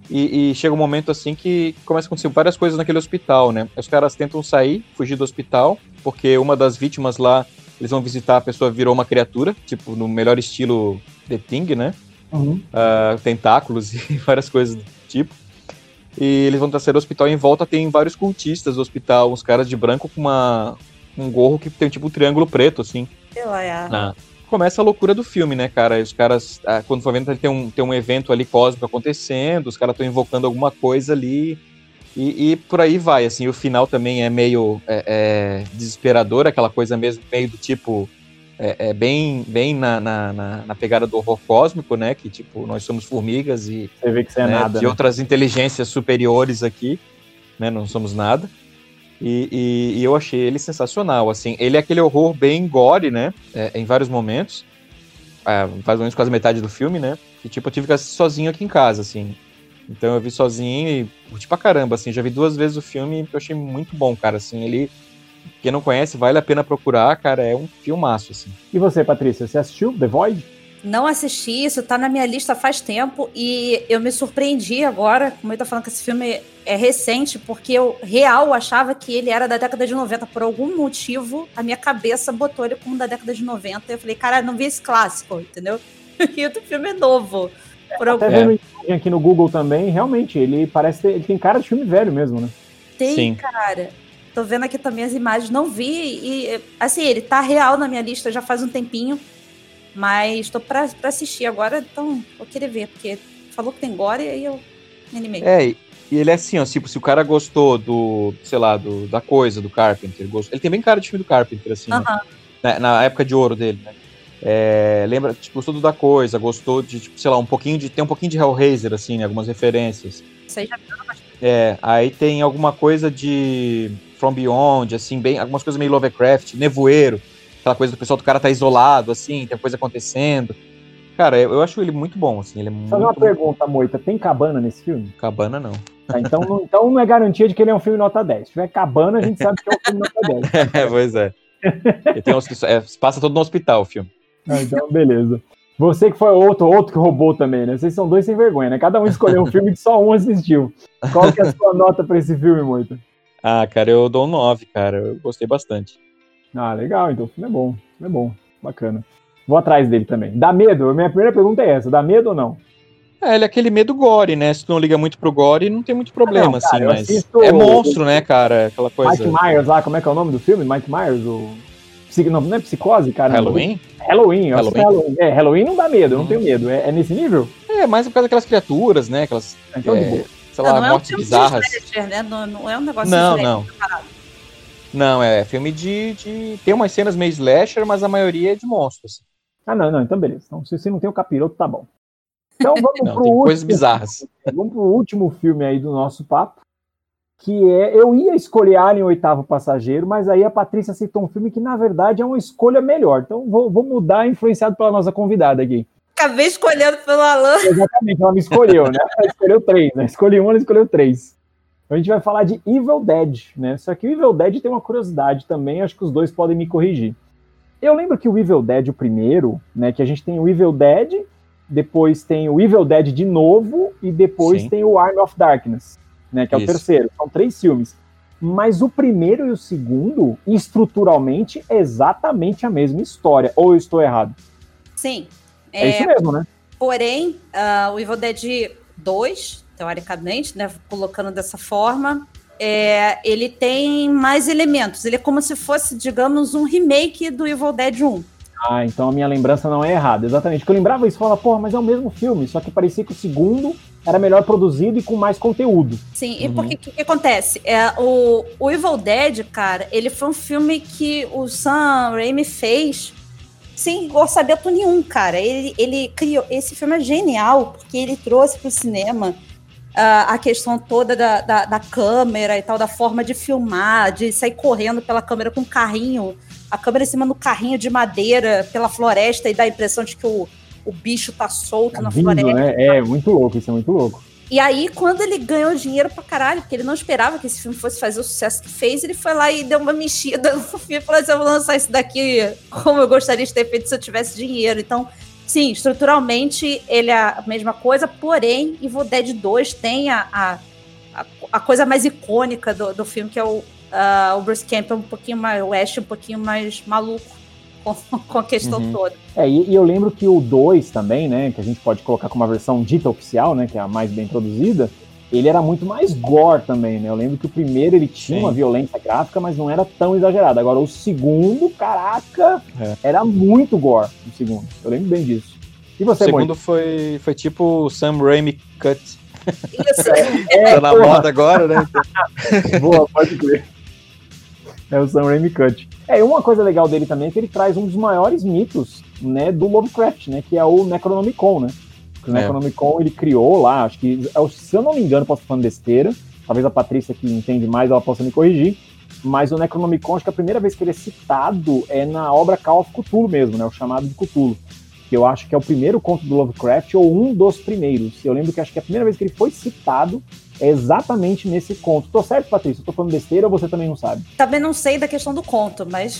e, e chega um momento, assim, que começa a acontecer várias coisas naquele hospital, né? Os caras tentam sair, fugir do hospital, porque uma das vítimas lá, eles vão visitar, a pessoa virou uma criatura, tipo, no melhor estilo The Thing, né? Uhum. ah, tentáculos e várias coisas do tipo. E eles vão trazer o hospital e em volta tem vários cultistas do hospital, uns caras de branco com uma, um gorro que tem tipo um triângulo preto, assim. Sei lá, é. Começa a loucura do filme, né, cara? Os caras, ah, quando for vendo, tem um, tem um evento ali cósmico acontecendo, os caras estão invocando alguma coisa ali. E, e por aí vai, assim, o final também é meio é, é, desesperador, aquela coisa mesmo, meio do tipo. É, é bem, bem na, na, na- pegada do horror cósmico, né? Que tipo, nós somos formigas e Você vê que você é né, nada. de né? outras inteligências superiores aqui, né? Não somos nada. E, e- e eu achei ele sensacional, assim. Ele é aquele horror bem gore, né? é, em vários momentos. É, mais ou menos quase metade do filme, né? E tipo, eu tive que assistir sozinho aqui em casa, assim. Então eu vi sozinho e curti pra caramba, assim. Já vi duas vezes o filme e eu achei muito bom, cara, assim. Ele, quem não conhece, vale a pena procurar, cara. É um filmaço, assim. E você, Patrícia, você assistiu The Void? Não assisti isso, tá na minha lista faz tempo e eu me surpreendi agora, como eu tô falando que esse filme é recente, porque eu real achava que ele era da década de 90. Por algum motivo, a minha cabeça botou ele como da década de 90. E eu falei, cara, não vi esse clássico, entendeu? E o filme é novo. Por algum... Até vendo imagem aqui no Google também, realmente, ele parece ter, ele tem cara de filme velho mesmo, né? Tem, Sim. cara. Tô vendo aqui também as imagens, não vi e assim, ele tá real na minha lista já faz um tempinho, mas tô pra, pra assistir agora, então vou querer ver, porque falou que tem gore e eu me animei. É, e ele é assim, ó, tipo, se o cara gostou do, sei lá, do, da coisa, do Carpenter, gostou, ele tem bem cara de filme do Carpenter, assim, né? Aham. na, na época de ouro dele, né? É, lembra, tipo, gostou do da coisa, gostou de, tipo, sei lá, um pouquinho de, tem um pouquinho de Hellraiser, assim, né, algumas referências. Isso aí já É, aí tem alguma coisa de From Beyond, assim, bem, algumas coisas meio Lovecraft, Nevoeiro, aquela coisa do pessoal do cara tá isolado, assim, tem coisa acontecendo. Cara, eu, eu acho ele muito bom, assim, ele é muito, Fazer uma muito pergunta, Moita, tem cabana nesse filme? cabana, não. Tá, então, não, então não é garantia de que ele é um filme nota 10. Se tiver cabana, a gente sabe que é um filme nota 10. É, pois é. E tem uns- é, passa todo no hospital o filme. Ah, então, beleza. Você que foi outro, outro que roubou também, né? Vocês são dois sem vergonha, né? Cada um escolheu um filme que só um assistiu. Qual que é a sua nota pra esse filme, Moita? Ah, cara, eu dou um 9, cara, eu gostei bastante. Ah, legal, então o filme é bom. O filme é bom, bacana. Vou atrás dele também. Dá medo? A minha primeira pergunta é essa: dá medo ou não? É, ele é aquele medo gore, né? Se tu não liga muito pro gore, não tem muito problema, Ah, não, cara, assim, mas. assisto- É monstro, né, cara? Aquela coisa. Mike Myers lá, como é que é o nome do filme? Mike Myers, o. Psi- Não, não é psicose, cara? Halloween? Halloween, eu acho que é Halloween. Halloween. É, Halloween não dá medo, eu não Hum. tenho medo. É, é nesse nível? É, mais por causa daquelas criaturas, né? Aquelas, Então, é, sei lá, não, não é um mortes filme de bizarras. slasher, né? Não, não é um negócio Não, de não. Não, é filme de, de. Tem umas cenas meio slasher, mas a maioria é de monstros. Ah, não, não, então beleza. Então, se você não tem o capiroto, tá bom. Então vamos Não, pro tem último. coisas bizarras. Vamos pro último filme aí do nosso papo. Que é. Eu ia escolher Alien Oitavo Passageiro, mas aí a Patrícia citou um filme que, na verdade, é uma escolha melhor. Então vou, vou mudar, influenciado pela nossa convidada aqui. Acabei escolhendo pelo Alan. Exatamente, ela me escolheu, né? Ela escolheu três, né? Escolhi um, ela escolheu três. Então a gente vai falar de Evil Dead, né? Só que o Evil Dead tem uma curiosidade também, acho que os dois podem me corrigir. Eu lembro que o Evil Dead, o primeiro, né? Que a gente tem o Evil Dead, depois tem o Evil Dead de novo, e depois Sim. tem o Arm of Darkness, né? Que é Isso. o terceiro. São três filmes. Mas o primeiro e o segundo, estruturalmente, é exatamente a mesma história. Ou eu estou errado? Sim. É, é isso mesmo, né? Porém, uh, o Evil Dead 2, teoricamente, né, colocando dessa forma, é, ele tem mais elementos. Ele é como se fosse, digamos, um remake do Evil Dead 1. Ah, então a minha lembrança não é errada. Exatamente. Porque eu lembrava isso e falava, porra, mas é o mesmo filme, só que parecia que o segundo era melhor produzido e com mais conteúdo. Sim, e uhum. porque o que, que, acontece? É, o, o Evil Dead, cara, ele foi um filme que o Sam Raimi fez sem orçamento nenhum, cara. Ele, ele criou. Esse filme é genial, porque ele trouxe para o cinema a questão toda da, da, da, câmera e tal, da forma de filmar, de sair correndo pela câmera com um carrinho, a câmera em cima do carrinho de madeira pela floresta e dá a impressão de que o, o bicho tá solto tá na vindo, floresta. Né? É, muito louco, isso é muito louco. E aí, quando ele ganhou dinheiro pra caralho, porque ele não esperava que esse filme fosse fazer o sucesso que fez, ele foi lá e deu uma mexida no filme e falou assim: eu vou lançar isso daqui como eu gostaria de ter feito se eu tivesse dinheiro. Então, Sim, estruturalmente ele é a mesma coisa, porém, Evil Dead 2 tem a, a, a coisa mais icônica do, do filme, que é o, uh, o Bruce Campbell um pouquinho mais, o Ash um pouquinho mais maluco com, com a questão uhum. toda. É, e, e, eu lembro que o 2 também, né, que a gente pode colocar como uma versão dita oficial, né, que é a mais bem produzida, ele era muito mais gore também, né? Eu lembro que o primeiro ele tinha Sim. uma violência gráfica, mas não era tão exagerado. Agora o segundo, caraca, é. era muito gore o segundo. Eu lembro bem disso. E você, O segundo foi, foi tipo Sam Raimi Cut. Isso. É, tá na porra. moda agora, né? Boa, pode crer. É o Sam Raimi Cut. É, e uma coisa legal dele também é que ele traz um dos maiores mitos, né, do Lovecraft, né, que é o Necronomicon, né? O é. Necronomicon ele criou lá, acho que, se eu não me engano, posso estar falando besteira, talvez a Patrícia que entende mais, ela possa me corrigir, mas o Necronomicon, acho que a primeira vez que ele é citado é na obra Call of Cthulhu mesmo, né, o chamado de Cthulhu, que eu acho que é o primeiro conto do Lovecraft, ou um dos primeiros. Eu lembro que acho que a primeira vez que ele foi citado é exatamente nesse conto. Tô certo, Patrícia? Tô falando besteira ou você também não sabe? Também não sei da questão do conto, mas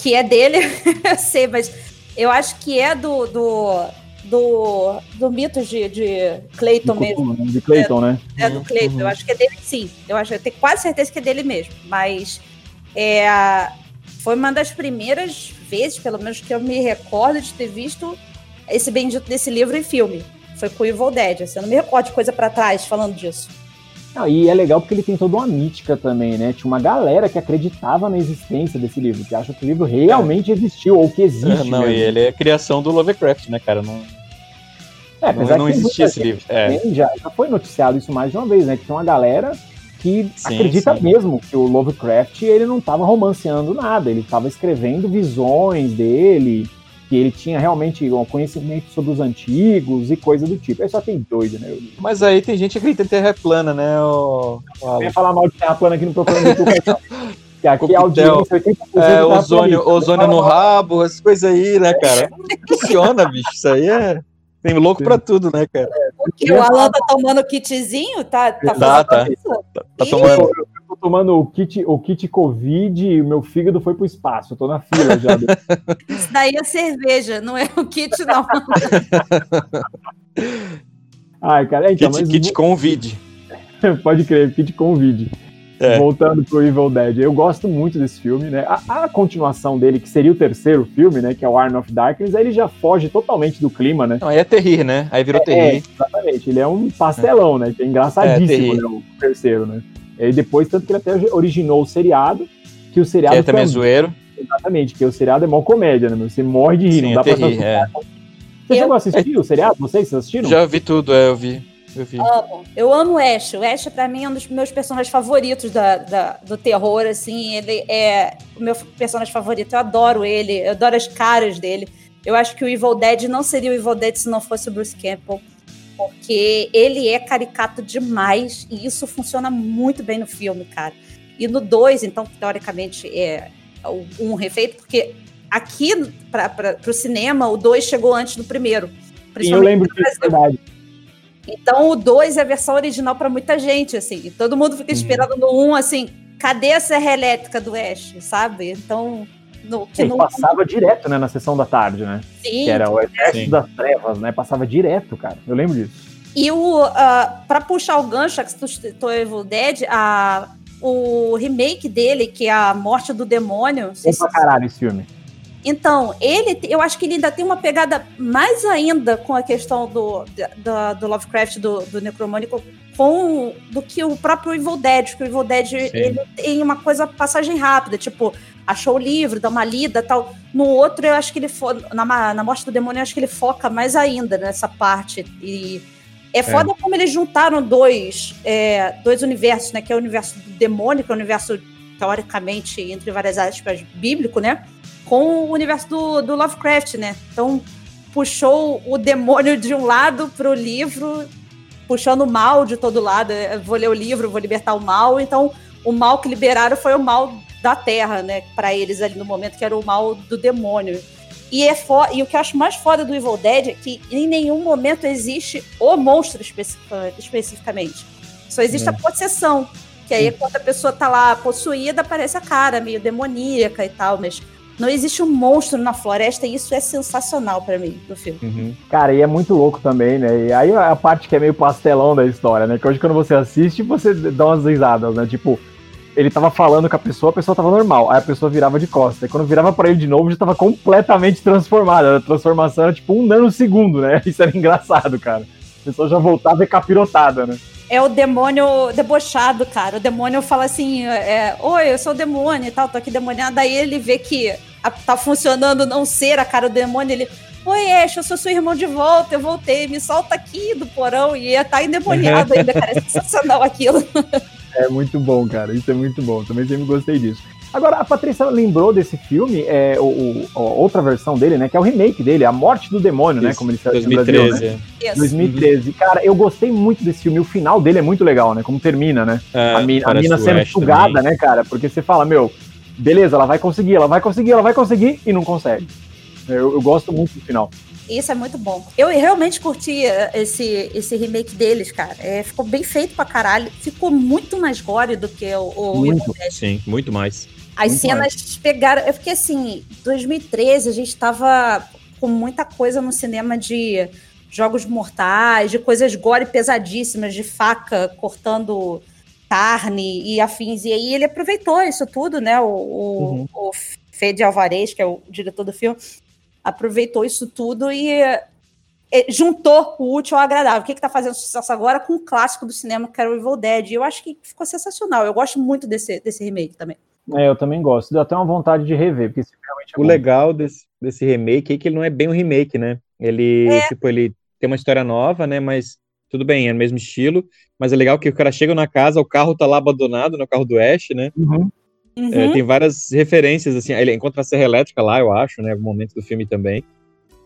que é dele, eu sei, mas eu acho que é do, do do, do mito de, de Clayton de mesmo. De Clayton, é, né? É do Clayton. Uhum. Eu acho que é dele sim. Eu acho, eu tenho quase certeza que é dele mesmo. Mas é, foi uma das primeiras vezes, pelo menos que eu me recordo de ter visto esse bendito desse livro em filme. Foi com o Evil Dead. Assim, eu não me recordo de coisa para trás falando disso. Ah, e é legal porque ele tem toda uma mítica também, né? Tinha uma galera que acreditava na existência desse livro, que acha que o livro realmente é. existiu, ou que existe. É, não, mesmo. e ele é criação do Lovecraft, né, cara? Não, é, não, não existia esse livro. É. Já, já foi noticiado isso mais de uma vez, né? Que tem uma galera que sim, acredita sim. mesmo que o Lovecraft ele não estava romanceando nada, ele estava escrevendo visões dele, que ele tinha realmente um conhecimento sobre os antigos e coisa do tipo. Aí só tem doido, né? Mas aí tem gente que acredita em terra plana, né? O... Não ia falar mal de terra plana aqui no programa do Que aqui é audiência 80% é, ozônio, ozônio no rabo, essas coisas aí, né, cara? Funciona, bicho. Isso aí é. Tem louco pra tudo, né, cara? Porque o Alan tá tomando kitzinho? Tá, tá, tá, tá. tá, tá tomando. Eu tô tomando o kit, o kit Covid e o meu fígado foi pro espaço. Eu tô na fila já. Isso daí é cerveja, não é o kit, não. Ai, cara, então, kit, mas... kit Covid. Pode crer, kit Covid. É. Voltando pro Evil Dead. Eu gosto muito desse filme, né? A, a, continuação dele, que seria o terceiro filme, né? Que é o Arm of Darkness, aí ele já foge totalmente do clima, né? Não, aí é terrir, né? Aí virou é, terrir. É, exatamente. Ele é um pastelão, né? Que é engraçadíssimo, é, né? O terceiro, né? E aí depois, tanto que ele até originou o seriado, que o seriado... Que é também zoeiro. Exatamente, que o seriado é mó comédia, né? Você morre de rir, Sim, não dá é terrir, pra... É. Você chegou a assistir o seriado? Vocês assistiram? Já vi tudo, é, eu vi. Eu vi. Amo. Eu amo o Ash. O Ash, pra mim, é um dos meus personagens favoritos da, da, do terror, assim. Ele é o meu personagem favorito. Eu adoro ele, eu adoro as caras dele. Eu acho que o Evil Dead não seria o Evil Dead se não fosse o Bruce Campbell. Porque ele é caricato demais e isso funciona muito bem no filme, cara. E no 2, então, teoricamente, é um refeito, porque aqui, para o cinema, o 2 chegou antes do primeiro. Sim, eu lembro disso, é verdade. Então o 2 é a versão original para muita gente, assim. E todo mundo fica uhum. esperando no 1, um, assim, cadê a serra elétrica do Ash, sabe? Então. No, que no... passava direto, né, na sessão da tarde, né? Sim. Que era o Exército Sim. das Trevas, né? Passava direto, cara. Eu lembro disso. E o. Uh, pra puxar o gancho, que tu citou Evil Dead, a, o remake dele, que é a Morte do Demônio. Bom pra caralho esse filme. Então, ele, eu acho que ele ainda tem uma pegada mais ainda com a questão do, do, do Lovecraft, do, do Necromônico, com, do que o próprio Evil Dead, porque o Evil Dead ele tem uma coisa, passagem rápida, tipo, achou o livro, dá uma lida tal. No outro, eu acho que ele, fo na, na Morte do Demônio, eu acho que ele foca mais ainda nessa parte. E é foda é. como eles juntaram dois, é, dois universos, né? Que é o universo do demônio, que é o universo, teoricamente, entre várias aspas, bíblico, né? Com o universo do, do Lovecraft, né? Então, puxou o demônio de um lado pro livro, puxando o mal de todo lado. Eu vou ler o livro, vou libertar o mal. Então, o mal que liberaram foi o mal da Terra, né? Para eles ali no momento, que era o mal do demônio. E, é e o que eu acho mais foda do Evil Dead é que em nenhum momento existe o monstro especificamente. Só existe é. a possessão. Que aí, quando a pessoa tá lá possuída, aparece a cara meio demoníaca e tal, mas não existe um monstro na floresta e isso é sensacional para mim no filme. Uhum. Cara, e é muito louco também, né? E aí a parte que é meio pastelão da história, né? Que hoje quando você assiste, você dá umas risadas, né? Tipo, ele tava falando com a pessoa, a pessoa tava normal. Aí a pessoa virava de costas. E quando virava para ele de novo, já tava completamente transformada. A transformação era tipo um nanosegundo, né? Isso era engraçado, cara. A pessoa já voltava capirotada, né? É o demônio debochado, cara. O demônio fala assim: é, Oi, eu sou o demônio e tal, tô aqui demoniado. Aí ele vê que a, tá funcionando não ser a cara do demônio, ele. Oi, Ash, eu sou seu irmão de volta, eu voltei, me solta aqui do porão e tá endemoniado ainda, cara. É sensacional aquilo. É muito bom, cara. Isso é muito bom. Também sempre gostei disso. Agora, a Patrícia lembrou desse filme, é, o, o, a outra versão dele, né? Que é o remake dele, A Morte do Demônio, né, Isso, né? Como ele 2013. Brasil, né? 2013. Cara, eu gostei muito desse filme. O final dele é muito legal, né? Como termina, né? É, a, mina, a mina sendo sugada, também. né, cara? Porque você fala, meu, beleza, ela vai conseguir, ela vai conseguir, ela vai conseguir e não consegue. Eu, eu gosto muito do final. Isso é muito bom. Eu realmente curti eh, esse, esse remake deles, cara. É, ficou bem feito pra caralho. Ficou muito mais gore do que o, o muito, Sim, muito mais. As muito cenas mais. pegaram. Eu fiquei assim, 2013 a gente tava com muita coisa no cinema de jogos mortais, de coisas gore pesadíssimas, de faca cortando carne e afins. E aí ele aproveitou isso tudo, né? O, uhum. o Fede Alvarez, que é o diretor do filme, aproveitou isso tudo e, e juntou o útil ao agradável. O que está fazendo sucesso agora com o clássico do cinema, que era o Evil Dead. E eu acho que ficou sensacional. Eu gosto muito desse, desse remake também. É, eu também gosto. Deu até uma vontade de rever, porque realmente é O bom. legal desse, desse remake é que ele não é bem um remake, né? Ele, é. tipo, ele tem uma história nova, né? Mas tudo bem, é o mesmo estilo. Mas é legal que o cara chega na casa, o carro tá lá abandonado, no carro do Ash, né? Uhum. Uhum. É, tem várias referências, assim, ele encontra a serra elétrica lá, eu acho, né, algum momento do filme também.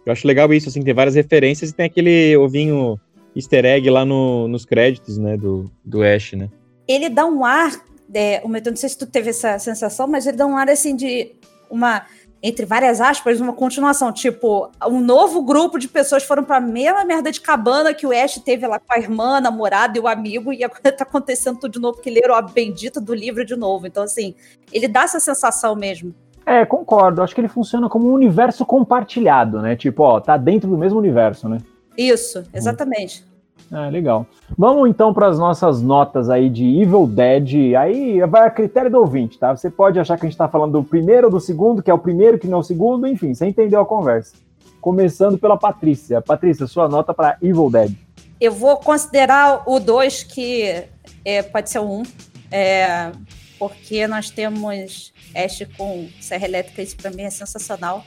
Eu acho legal isso, assim, tem várias referências e tem aquele ovinho easter egg lá no, nos créditos, né, do, do Ash, né. Ele dá um ar, é, o não sei se tu teve essa sensação, mas ele dá um ar, assim, de uma entre várias aspas, uma continuação. Tipo, um novo grupo de pessoas foram pra mesma merda de cabana que o Ash teve lá com a irmã, a namorada e o amigo, e agora tá acontecendo tudo de novo, que leram a bendita do livro de novo. Então, assim, ele dá essa sensação mesmo. É, concordo. Acho que ele funciona como um universo compartilhado, né? Tipo, ó, tá dentro do mesmo universo, né? Isso, exatamente. Ah, legal. Vamos então para as nossas notas aí de Evil Dead. Aí vai a critério do ouvinte, tá? Você pode achar que a gente está falando do primeiro ou do segundo, que é o primeiro, que não é o segundo, enfim, você entendeu a conversa. Começando pela Patrícia. Patrícia, sua nota para Evil Dead. Eu vou considerar o 2, que é, pode ser o 1, um, é, porque nós temos Ash com Serra Elétrica, isso para mim é sensacional.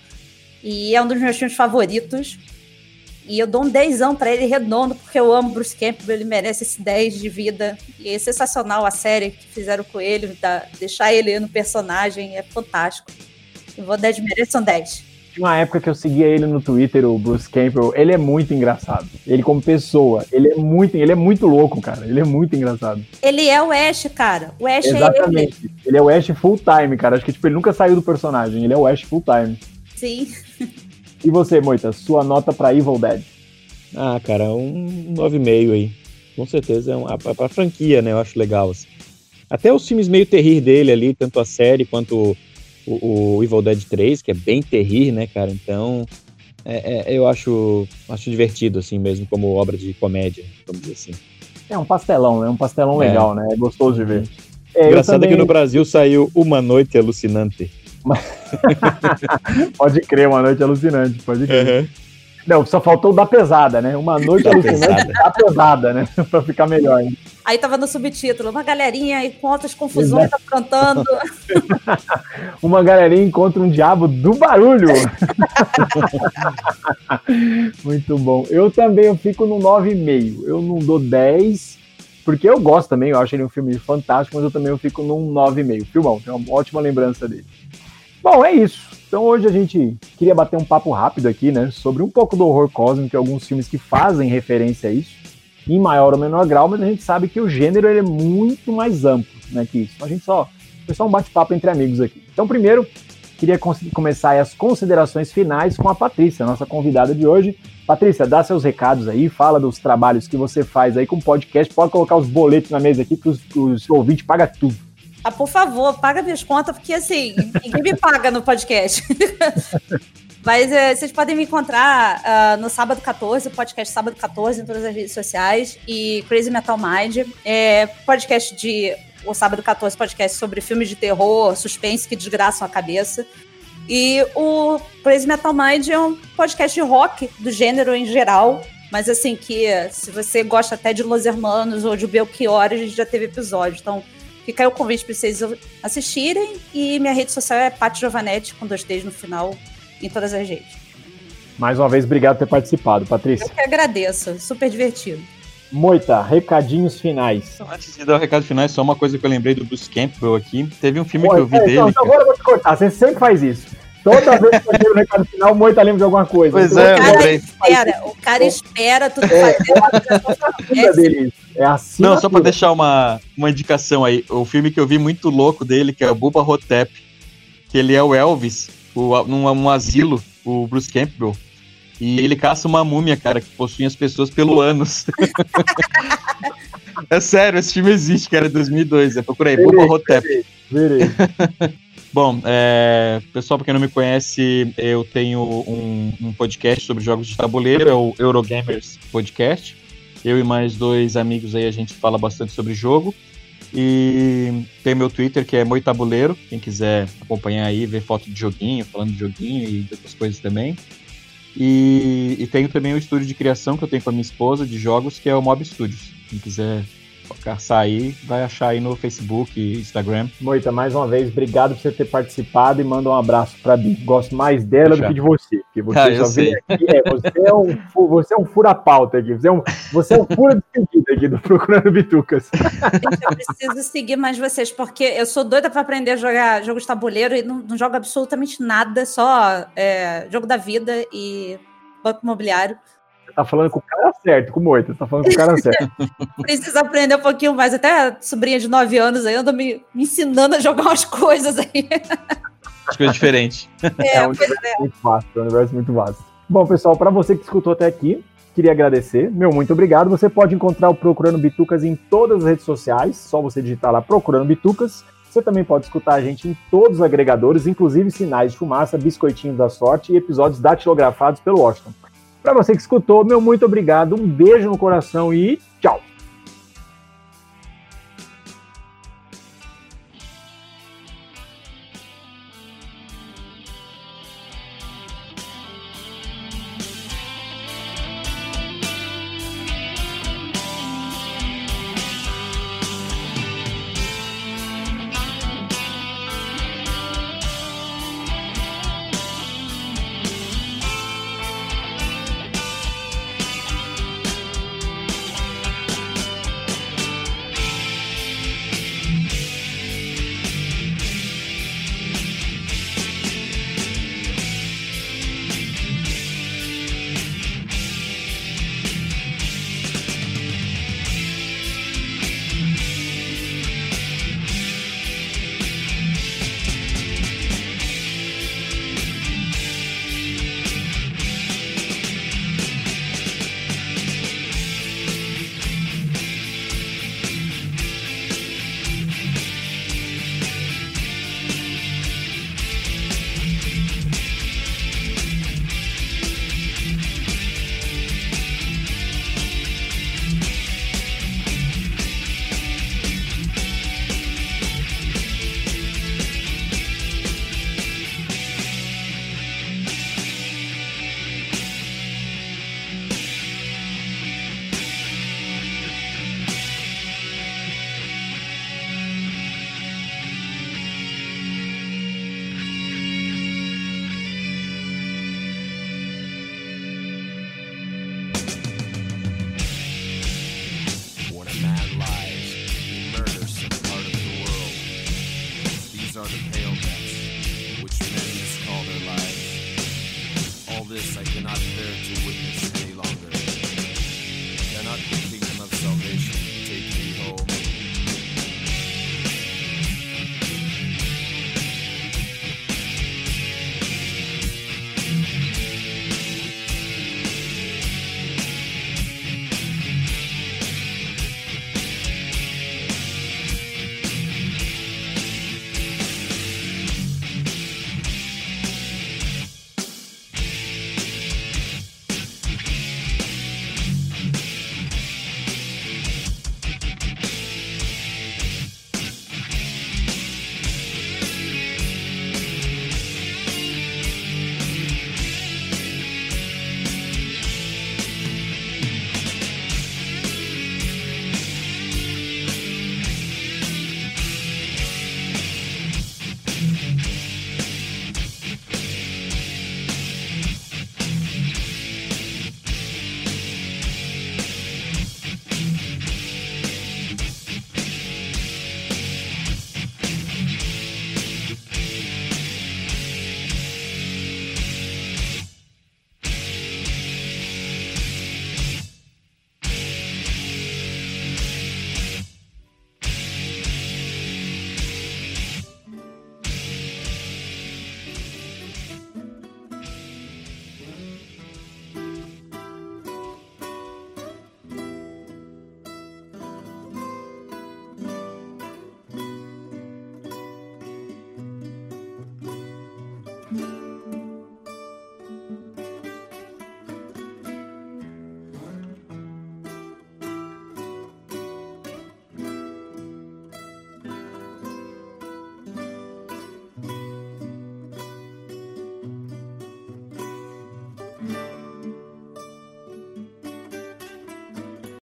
E é um dos meus filmes favoritos. E eu dou um dezão para ele redondo, porque eu amo Bruce Campbell, ele merece esse 10 de vida. E é sensacional a série que fizeram com ele, da, deixar ele no personagem, é fantástico. Eu vou 10 merece um 10. Tinha uma época que eu seguia ele no Twitter, o Bruce Campbell, ele é muito engraçado. Ele como pessoa, ele é muito, ele é muito louco, cara. Ele é muito engraçado. Ele é o Ash, cara. O Ash Exatamente. é ele. Ele é o Ash full time, cara. Acho que tipo, ele nunca saiu do personagem. Ele é o Ash full time. Sim. E você, Moita, sua nota para Evil Dead? Ah, cara, um 9,5 aí. Com certeza é uma, pra franquia, né? Eu acho legal. Assim. Até os filmes meio terrir dele ali, tanto a série quanto o, o Evil Dead 3, que é bem terrir, né, cara? Então, é, é, eu acho, acho divertido, assim mesmo, como obra de comédia, vamos dizer assim. É um pastelão, né? Um pastelão é. legal, né? É gostoso de ver. Uhum. É, Engraçado também... é que no Brasil saiu Uma Noite Alucinante. pode crer, Uma Noite Alucinante, pode crer. Uhum. Não, só faltou da pesada, né? Uma noite alucinante da pesada, né? pra ficar melhor. Hein? Aí tava no subtítulo, uma galerinha e com outras confusões tá cantando. uma galerinha encontra um diabo do barulho. Muito bom. Eu também eu fico no 9,5. Eu não dou 10, porque eu gosto também, eu acho ele um filme fantástico, mas eu também eu fico num 9,5. Filmão, tem uma ótima lembrança dele. Bom, é isso. Então hoje a gente queria bater um papo rápido aqui, né, sobre um pouco do horror cósmico e alguns filmes que fazem referência a isso, em maior ou menor grau, mas a gente sabe que o gênero ele é muito mais amplo, né, que isso. A gente só foi só um bate-papo entre amigos aqui. Então primeiro queria começar as considerações finais com a Patrícia, nossa convidada de hoje. Patrícia, dá seus recados aí, fala dos trabalhos que você faz aí com podcast, pode colocar os boletos na mesa aqui que os ouvintes pagam tudo. Ah, por favor, paga minhas contas, porque assim, ninguém me paga no podcast. Mas é, vocês podem me encontrar uh, no sábado 14, podcast sábado 14 em todas as redes sociais e Crazy Metal Mind, é podcast de o sábado 14 podcast sobre filmes de terror, suspense que desgraçam a cabeça. E o Crazy Metal Mind é um podcast de rock do gênero em geral, mas assim que se você gosta até de Los Hermanos ou de Belchior, a gente já teve episódio. Então, Fica aí o convite para vocês assistirem. E minha rede social é Paty Giovanetti, com dois T's no final, em todas as redes. Mais uma vez, obrigado por ter participado, Patrícia. Eu que agradeço, super divertido. Moita, recadinhos finais. Antes de dar o recado final, só uma coisa que eu lembrei do Bruce Campbell aqui. Teve um filme Pô, que eu vi é, dele. Então, agora eu vou te cortar, você sempre faz isso. Toda vez que eu tenho o recado final, o Moita lembra de alguma coisa. Pois então, é, o cara espera, o cara espera tudo é, fazer. É, dele, é assim. Não, só pra deixar uma, uma indicação aí. O filme que eu vi muito louco dele, que é o Buba Hotep, que ele é o Elvis, o, num um asilo, o Bruce Campbell. E ele caça uma múmia, cara, que possui as pessoas pelo ânus. é sério, esse filme existe, cara, é 2002. Eu procurei, Buba Hotep. Virei. Bom, é, pessoal, para quem não me conhece, eu tenho um, um, podcast sobre jogos de tabuleiro, é o Eurogamers Podcast. Eu e mais dois amigos aí, a gente fala bastante sobre jogo. E tem meu Twitter, que é Moitabuleiro, quem quiser acompanhar aí, ver foto de joguinho, falando de joguinho e outras coisas também. E, e tenho também o estúdio de criação que eu tenho com a minha esposa de jogos, que é o Mob Studios. Quem quiser aí, vai achar aí no Facebook e Instagram. Moita, mais uma vez, obrigado por você ter participado e manda um abraço pra Bi. Gosto mais dela do que de você. Porque você ah, só vem aqui, é, você, é um, você é um fura-pauta aqui, você é um, você é um fura despedida aqui do Procurando Bitucas. Eu preciso seguir mais vocês, porque eu sou doida pra aprender a jogar jogos de tabuleiro e não, não jogo absolutamente nada, só é, jogo da vida e banco imobiliário tá falando com o cara certo, com o Moita, tá falando com o cara certo. Precisa aprender um pouquinho mais. Até a sobrinha de 9 anos aí anda me, me ensinando a jogar umas coisas aí. Acho que é diferente. É, é um universo é. muito vasto, é um universo muito vasto. Bom, pessoal, para você que escutou até aqui, queria agradecer. Meu, muito obrigado. Você pode encontrar o Procurando Bitucas em todas as redes sociais, só você digitar lá Procurando Bitucas. Você também pode escutar a gente em todos os agregadores, inclusive Sinais de Fumaça, Biscoitinhos da Sorte e episódios datilografados pelo Washington. Para você que escutou, meu muito obrigado, um beijo no coração e tchau!